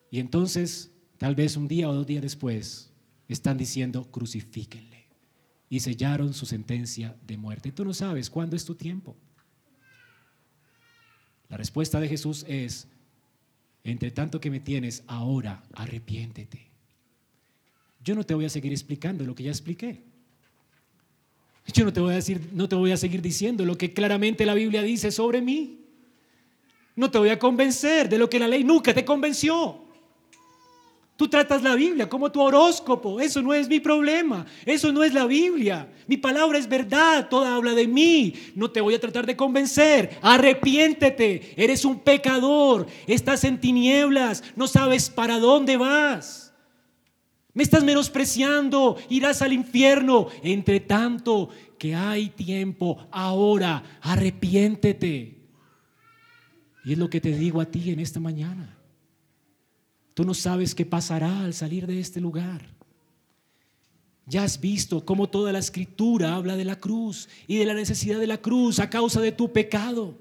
Y entonces, tal vez un día o dos días después, están diciendo, crucifíquenle. Y sellaron su sentencia de muerte. Tú no sabes cuándo es tu tiempo. La respuesta de Jesús es, entre tanto que me tienes, ahora arrepiéntete. Yo no te voy a seguir explicando lo que ya expliqué. Yo no te voy a decir, no te voy a seguir diciendo lo que claramente la Biblia dice sobre mí. No te voy a convencer de lo que la ley nunca te convenció. Tú tratas la Biblia como tu horóscopo. Eso no es mi problema. Eso no es la Biblia. Mi palabra es verdad. Toda habla de mí. No te voy a tratar de convencer. Arrepiéntete. Eres un pecador. Estás en tinieblas. No sabes para dónde vas. Me estás menospreciando. Irás al infierno. Entre tanto que hay tiempo. Ahora, arrepiéntete. Y es lo que te digo a ti en esta mañana. Tú no sabes qué pasará al salir de este lugar. Ya has visto cómo toda la escritura habla de la cruz y de la necesidad de la cruz a causa de tu pecado.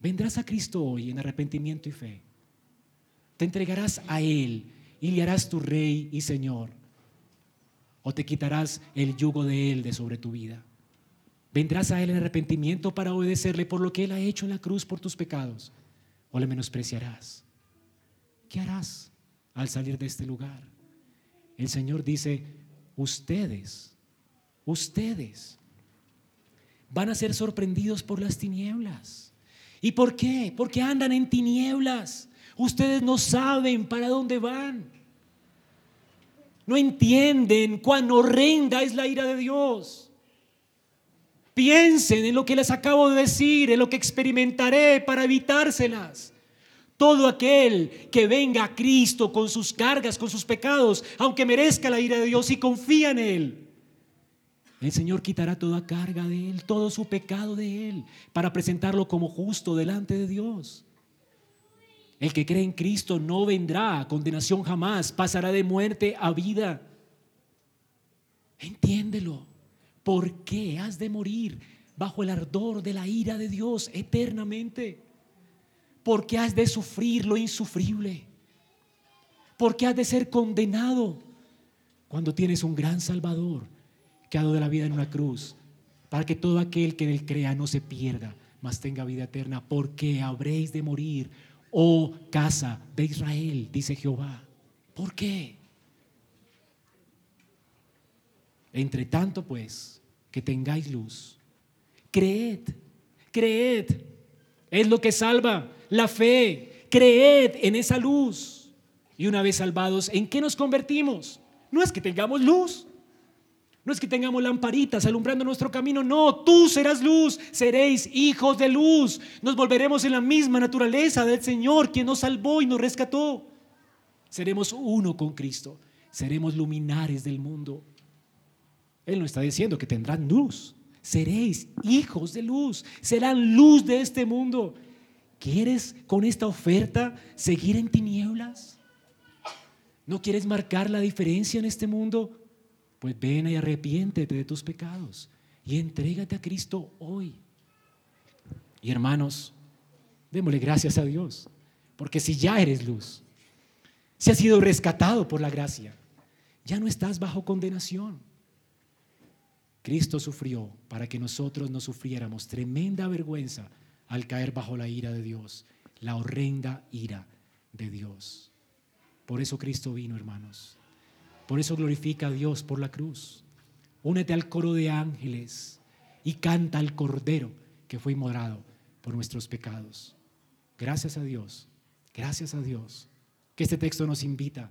Vendrás a Cristo hoy en arrepentimiento y fe. Te entregarás a Él y le harás tu Rey y Señor. O te quitarás el yugo de Él de sobre tu vida. Vendrás a Él en arrepentimiento para obedecerle por lo que Él ha hecho en la cruz por tus pecados. O le menospreciarás. ¿Qué harás al salir de este lugar? El Señor dice, ustedes, ustedes van a ser sorprendidos por las tinieblas. ¿Y por qué? Porque andan en tinieblas. Ustedes no saben para dónde van. No entienden cuán horrenda es la ira de Dios. Piensen en lo que les acabo de decir, en lo que experimentaré para evitárselas. Todo aquel que venga a Cristo con sus cargas, con sus pecados, aunque merezca la ira de Dios y confía en Él, el Señor quitará toda carga de Él, todo su pecado de Él, para presentarlo como justo delante de Dios. El que cree en Cristo no vendrá a condenación jamás, pasará de muerte a vida. Entiéndelo. ¿Por qué has de morir bajo el ardor de la ira de Dios eternamente? ¿Por qué has de sufrir lo insufrible? ¿Por qué has de ser condenado cuando tienes un gran Salvador que ha dado la vida en una cruz para que todo aquel que en él crea no se pierda, mas tenga vida eterna? ¿Por qué habréis de morir, oh casa de Israel? Dice Jehová. ¿Por qué? Entre tanto, pues, que tengáis luz, creed, creed, es lo que salva la fe, creed en esa luz. Y una vez salvados, ¿en qué nos convertimos? No es que tengamos luz, no es que tengamos lamparitas alumbrando nuestro camino, no, tú serás luz, seréis hijos de luz, nos volveremos en la misma naturaleza del Señor, quien nos salvó y nos rescató. Seremos uno con Cristo, seremos luminares del mundo. Él no está diciendo que tendrán luz, seréis hijos de luz, serán luz de este mundo. ¿Quieres con esta oferta seguir en tinieblas? ¿No quieres marcar la diferencia en este mundo? Pues ven y arrepiéntete de tus pecados y entrégate a Cristo hoy. Y hermanos, démosle gracias a Dios, porque si ya eres luz, si has sido rescatado por la gracia, ya no estás bajo condenación. Cristo sufrió para que nosotros no sufriéramos tremenda vergüenza al caer bajo la ira de Dios, la horrenda ira de Dios. Por eso Cristo vino, hermanos. Por eso glorifica a Dios por la cruz. Únete al coro de ángeles y canta al Cordero que fue inmolado por nuestros pecados. Gracias a Dios, gracias a Dios, que este texto nos invita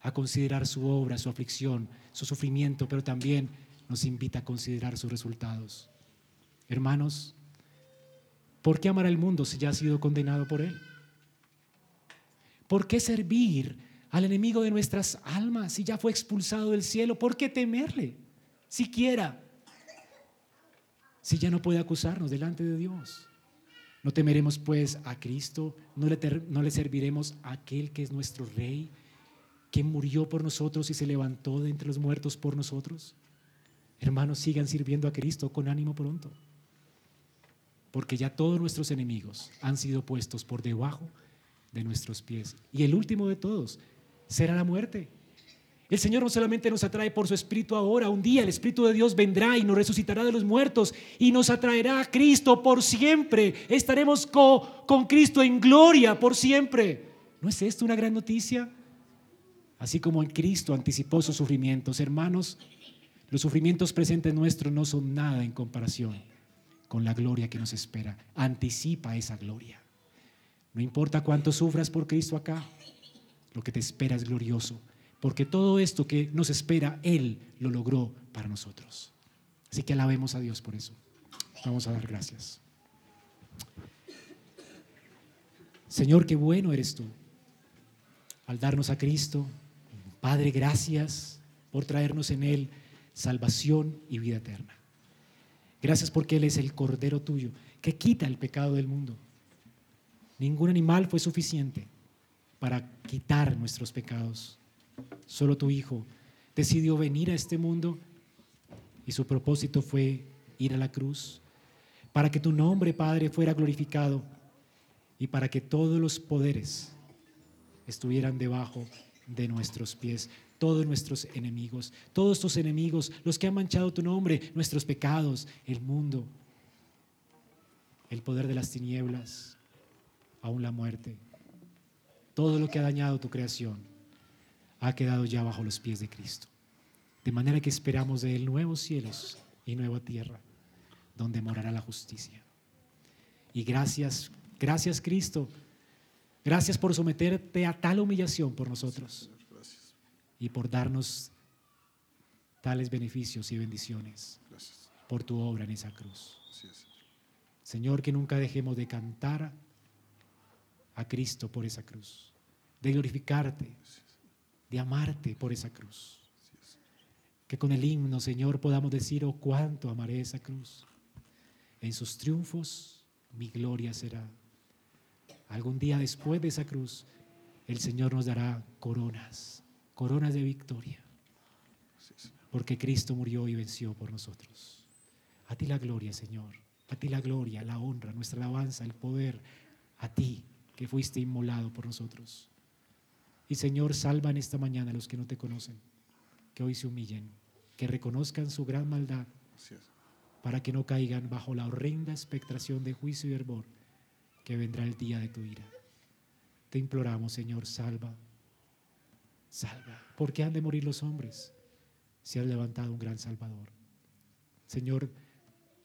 a considerar su obra, su aflicción, su sufrimiento, pero también nos invita a considerar sus resultados. Hermanos, ¿Por qué amar al mundo si ya ha sido condenado por él? ¿Por qué servir al enemigo de nuestras almas si ya fue expulsado del cielo? ¿Por qué temerle siquiera si ya no puede acusarnos delante de Dios? No temeremos pues a Cristo, no le, no le serviremos a aquel que es nuestro Rey, que murió por nosotros y se levantó de entre los muertos por nosotros. Hermanos, sigan sirviendo a Cristo con ánimo pronto porque ya todos nuestros enemigos han sido puestos por debajo de nuestros pies. Y el último de todos será la muerte. El Señor no solamente nos atrae por su Espíritu ahora, un día el Espíritu de Dios vendrá y nos resucitará de los muertos y nos atraerá a Cristo por siempre. Estaremos con Cristo en gloria por siempre. ¿No es esto una gran noticia? Así como en Cristo anticipó sus sufrimientos, hermanos, los sufrimientos presentes nuestros no son nada en comparación con la gloria que nos espera. Anticipa esa gloria. No importa cuánto sufras por Cristo acá, lo que te espera es glorioso, porque todo esto que nos espera, Él lo logró para nosotros. Así que alabemos a Dios por eso. Vamos a dar gracias. Señor, qué bueno eres tú al darnos a Cristo. Padre, gracias por traernos en Él salvación y vida eterna. Gracias porque Él es el Cordero tuyo que quita el pecado del mundo. Ningún animal fue suficiente para quitar nuestros pecados. Solo tu Hijo decidió venir a este mundo y su propósito fue ir a la cruz para que tu nombre, Padre, fuera glorificado y para que todos los poderes estuvieran debajo de nuestros pies, todos nuestros enemigos, todos tus enemigos, los que han manchado tu nombre, nuestros pecados, el mundo, el poder de las tinieblas, aún la muerte, todo lo que ha dañado tu creación, ha quedado ya bajo los pies de Cristo. De manera que esperamos de Él nuevos cielos y nueva tierra, donde morará la justicia. Y gracias, gracias Cristo, gracias por someterte a tal humillación por nosotros y por darnos tales beneficios y bendiciones por tu obra en esa cruz. Señor, que nunca dejemos de cantar a Cristo por esa cruz, de glorificarte, de amarte por esa cruz. Que con el himno, Señor, podamos decir, oh, cuánto amaré esa cruz. En sus triunfos mi gloria será. Algún día después de esa cruz, el Señor nos dará coronas, coronas de victoria. Porque Cristo murió y venció por nosotros. A ti la gloria, Señor. A ti la gloria, la honra, nuestra alabanza, el poder. A ti que fuiste inmolado por nosotros. Y Señor, salva en esta mañana a los que no te conocen, que hoy se humillen que reconozcan su gran maldad para que no caigan bajo la horrenda expectación de juicio y hervor que vendrá el día de tu ira. Te imploramos, Señor, salva, salva. ¿Por qué han de morir los hombres si has levantado un gran Salvador? Señor,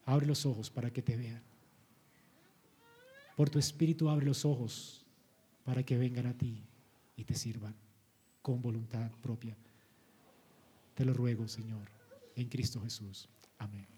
abre los ojos para que te vean. Por tu espíritu abre los ojos para que vengan a ti y te sirvan con voluntad propia. Te lo ruego, Señor, en Cristo Jesús. Amén.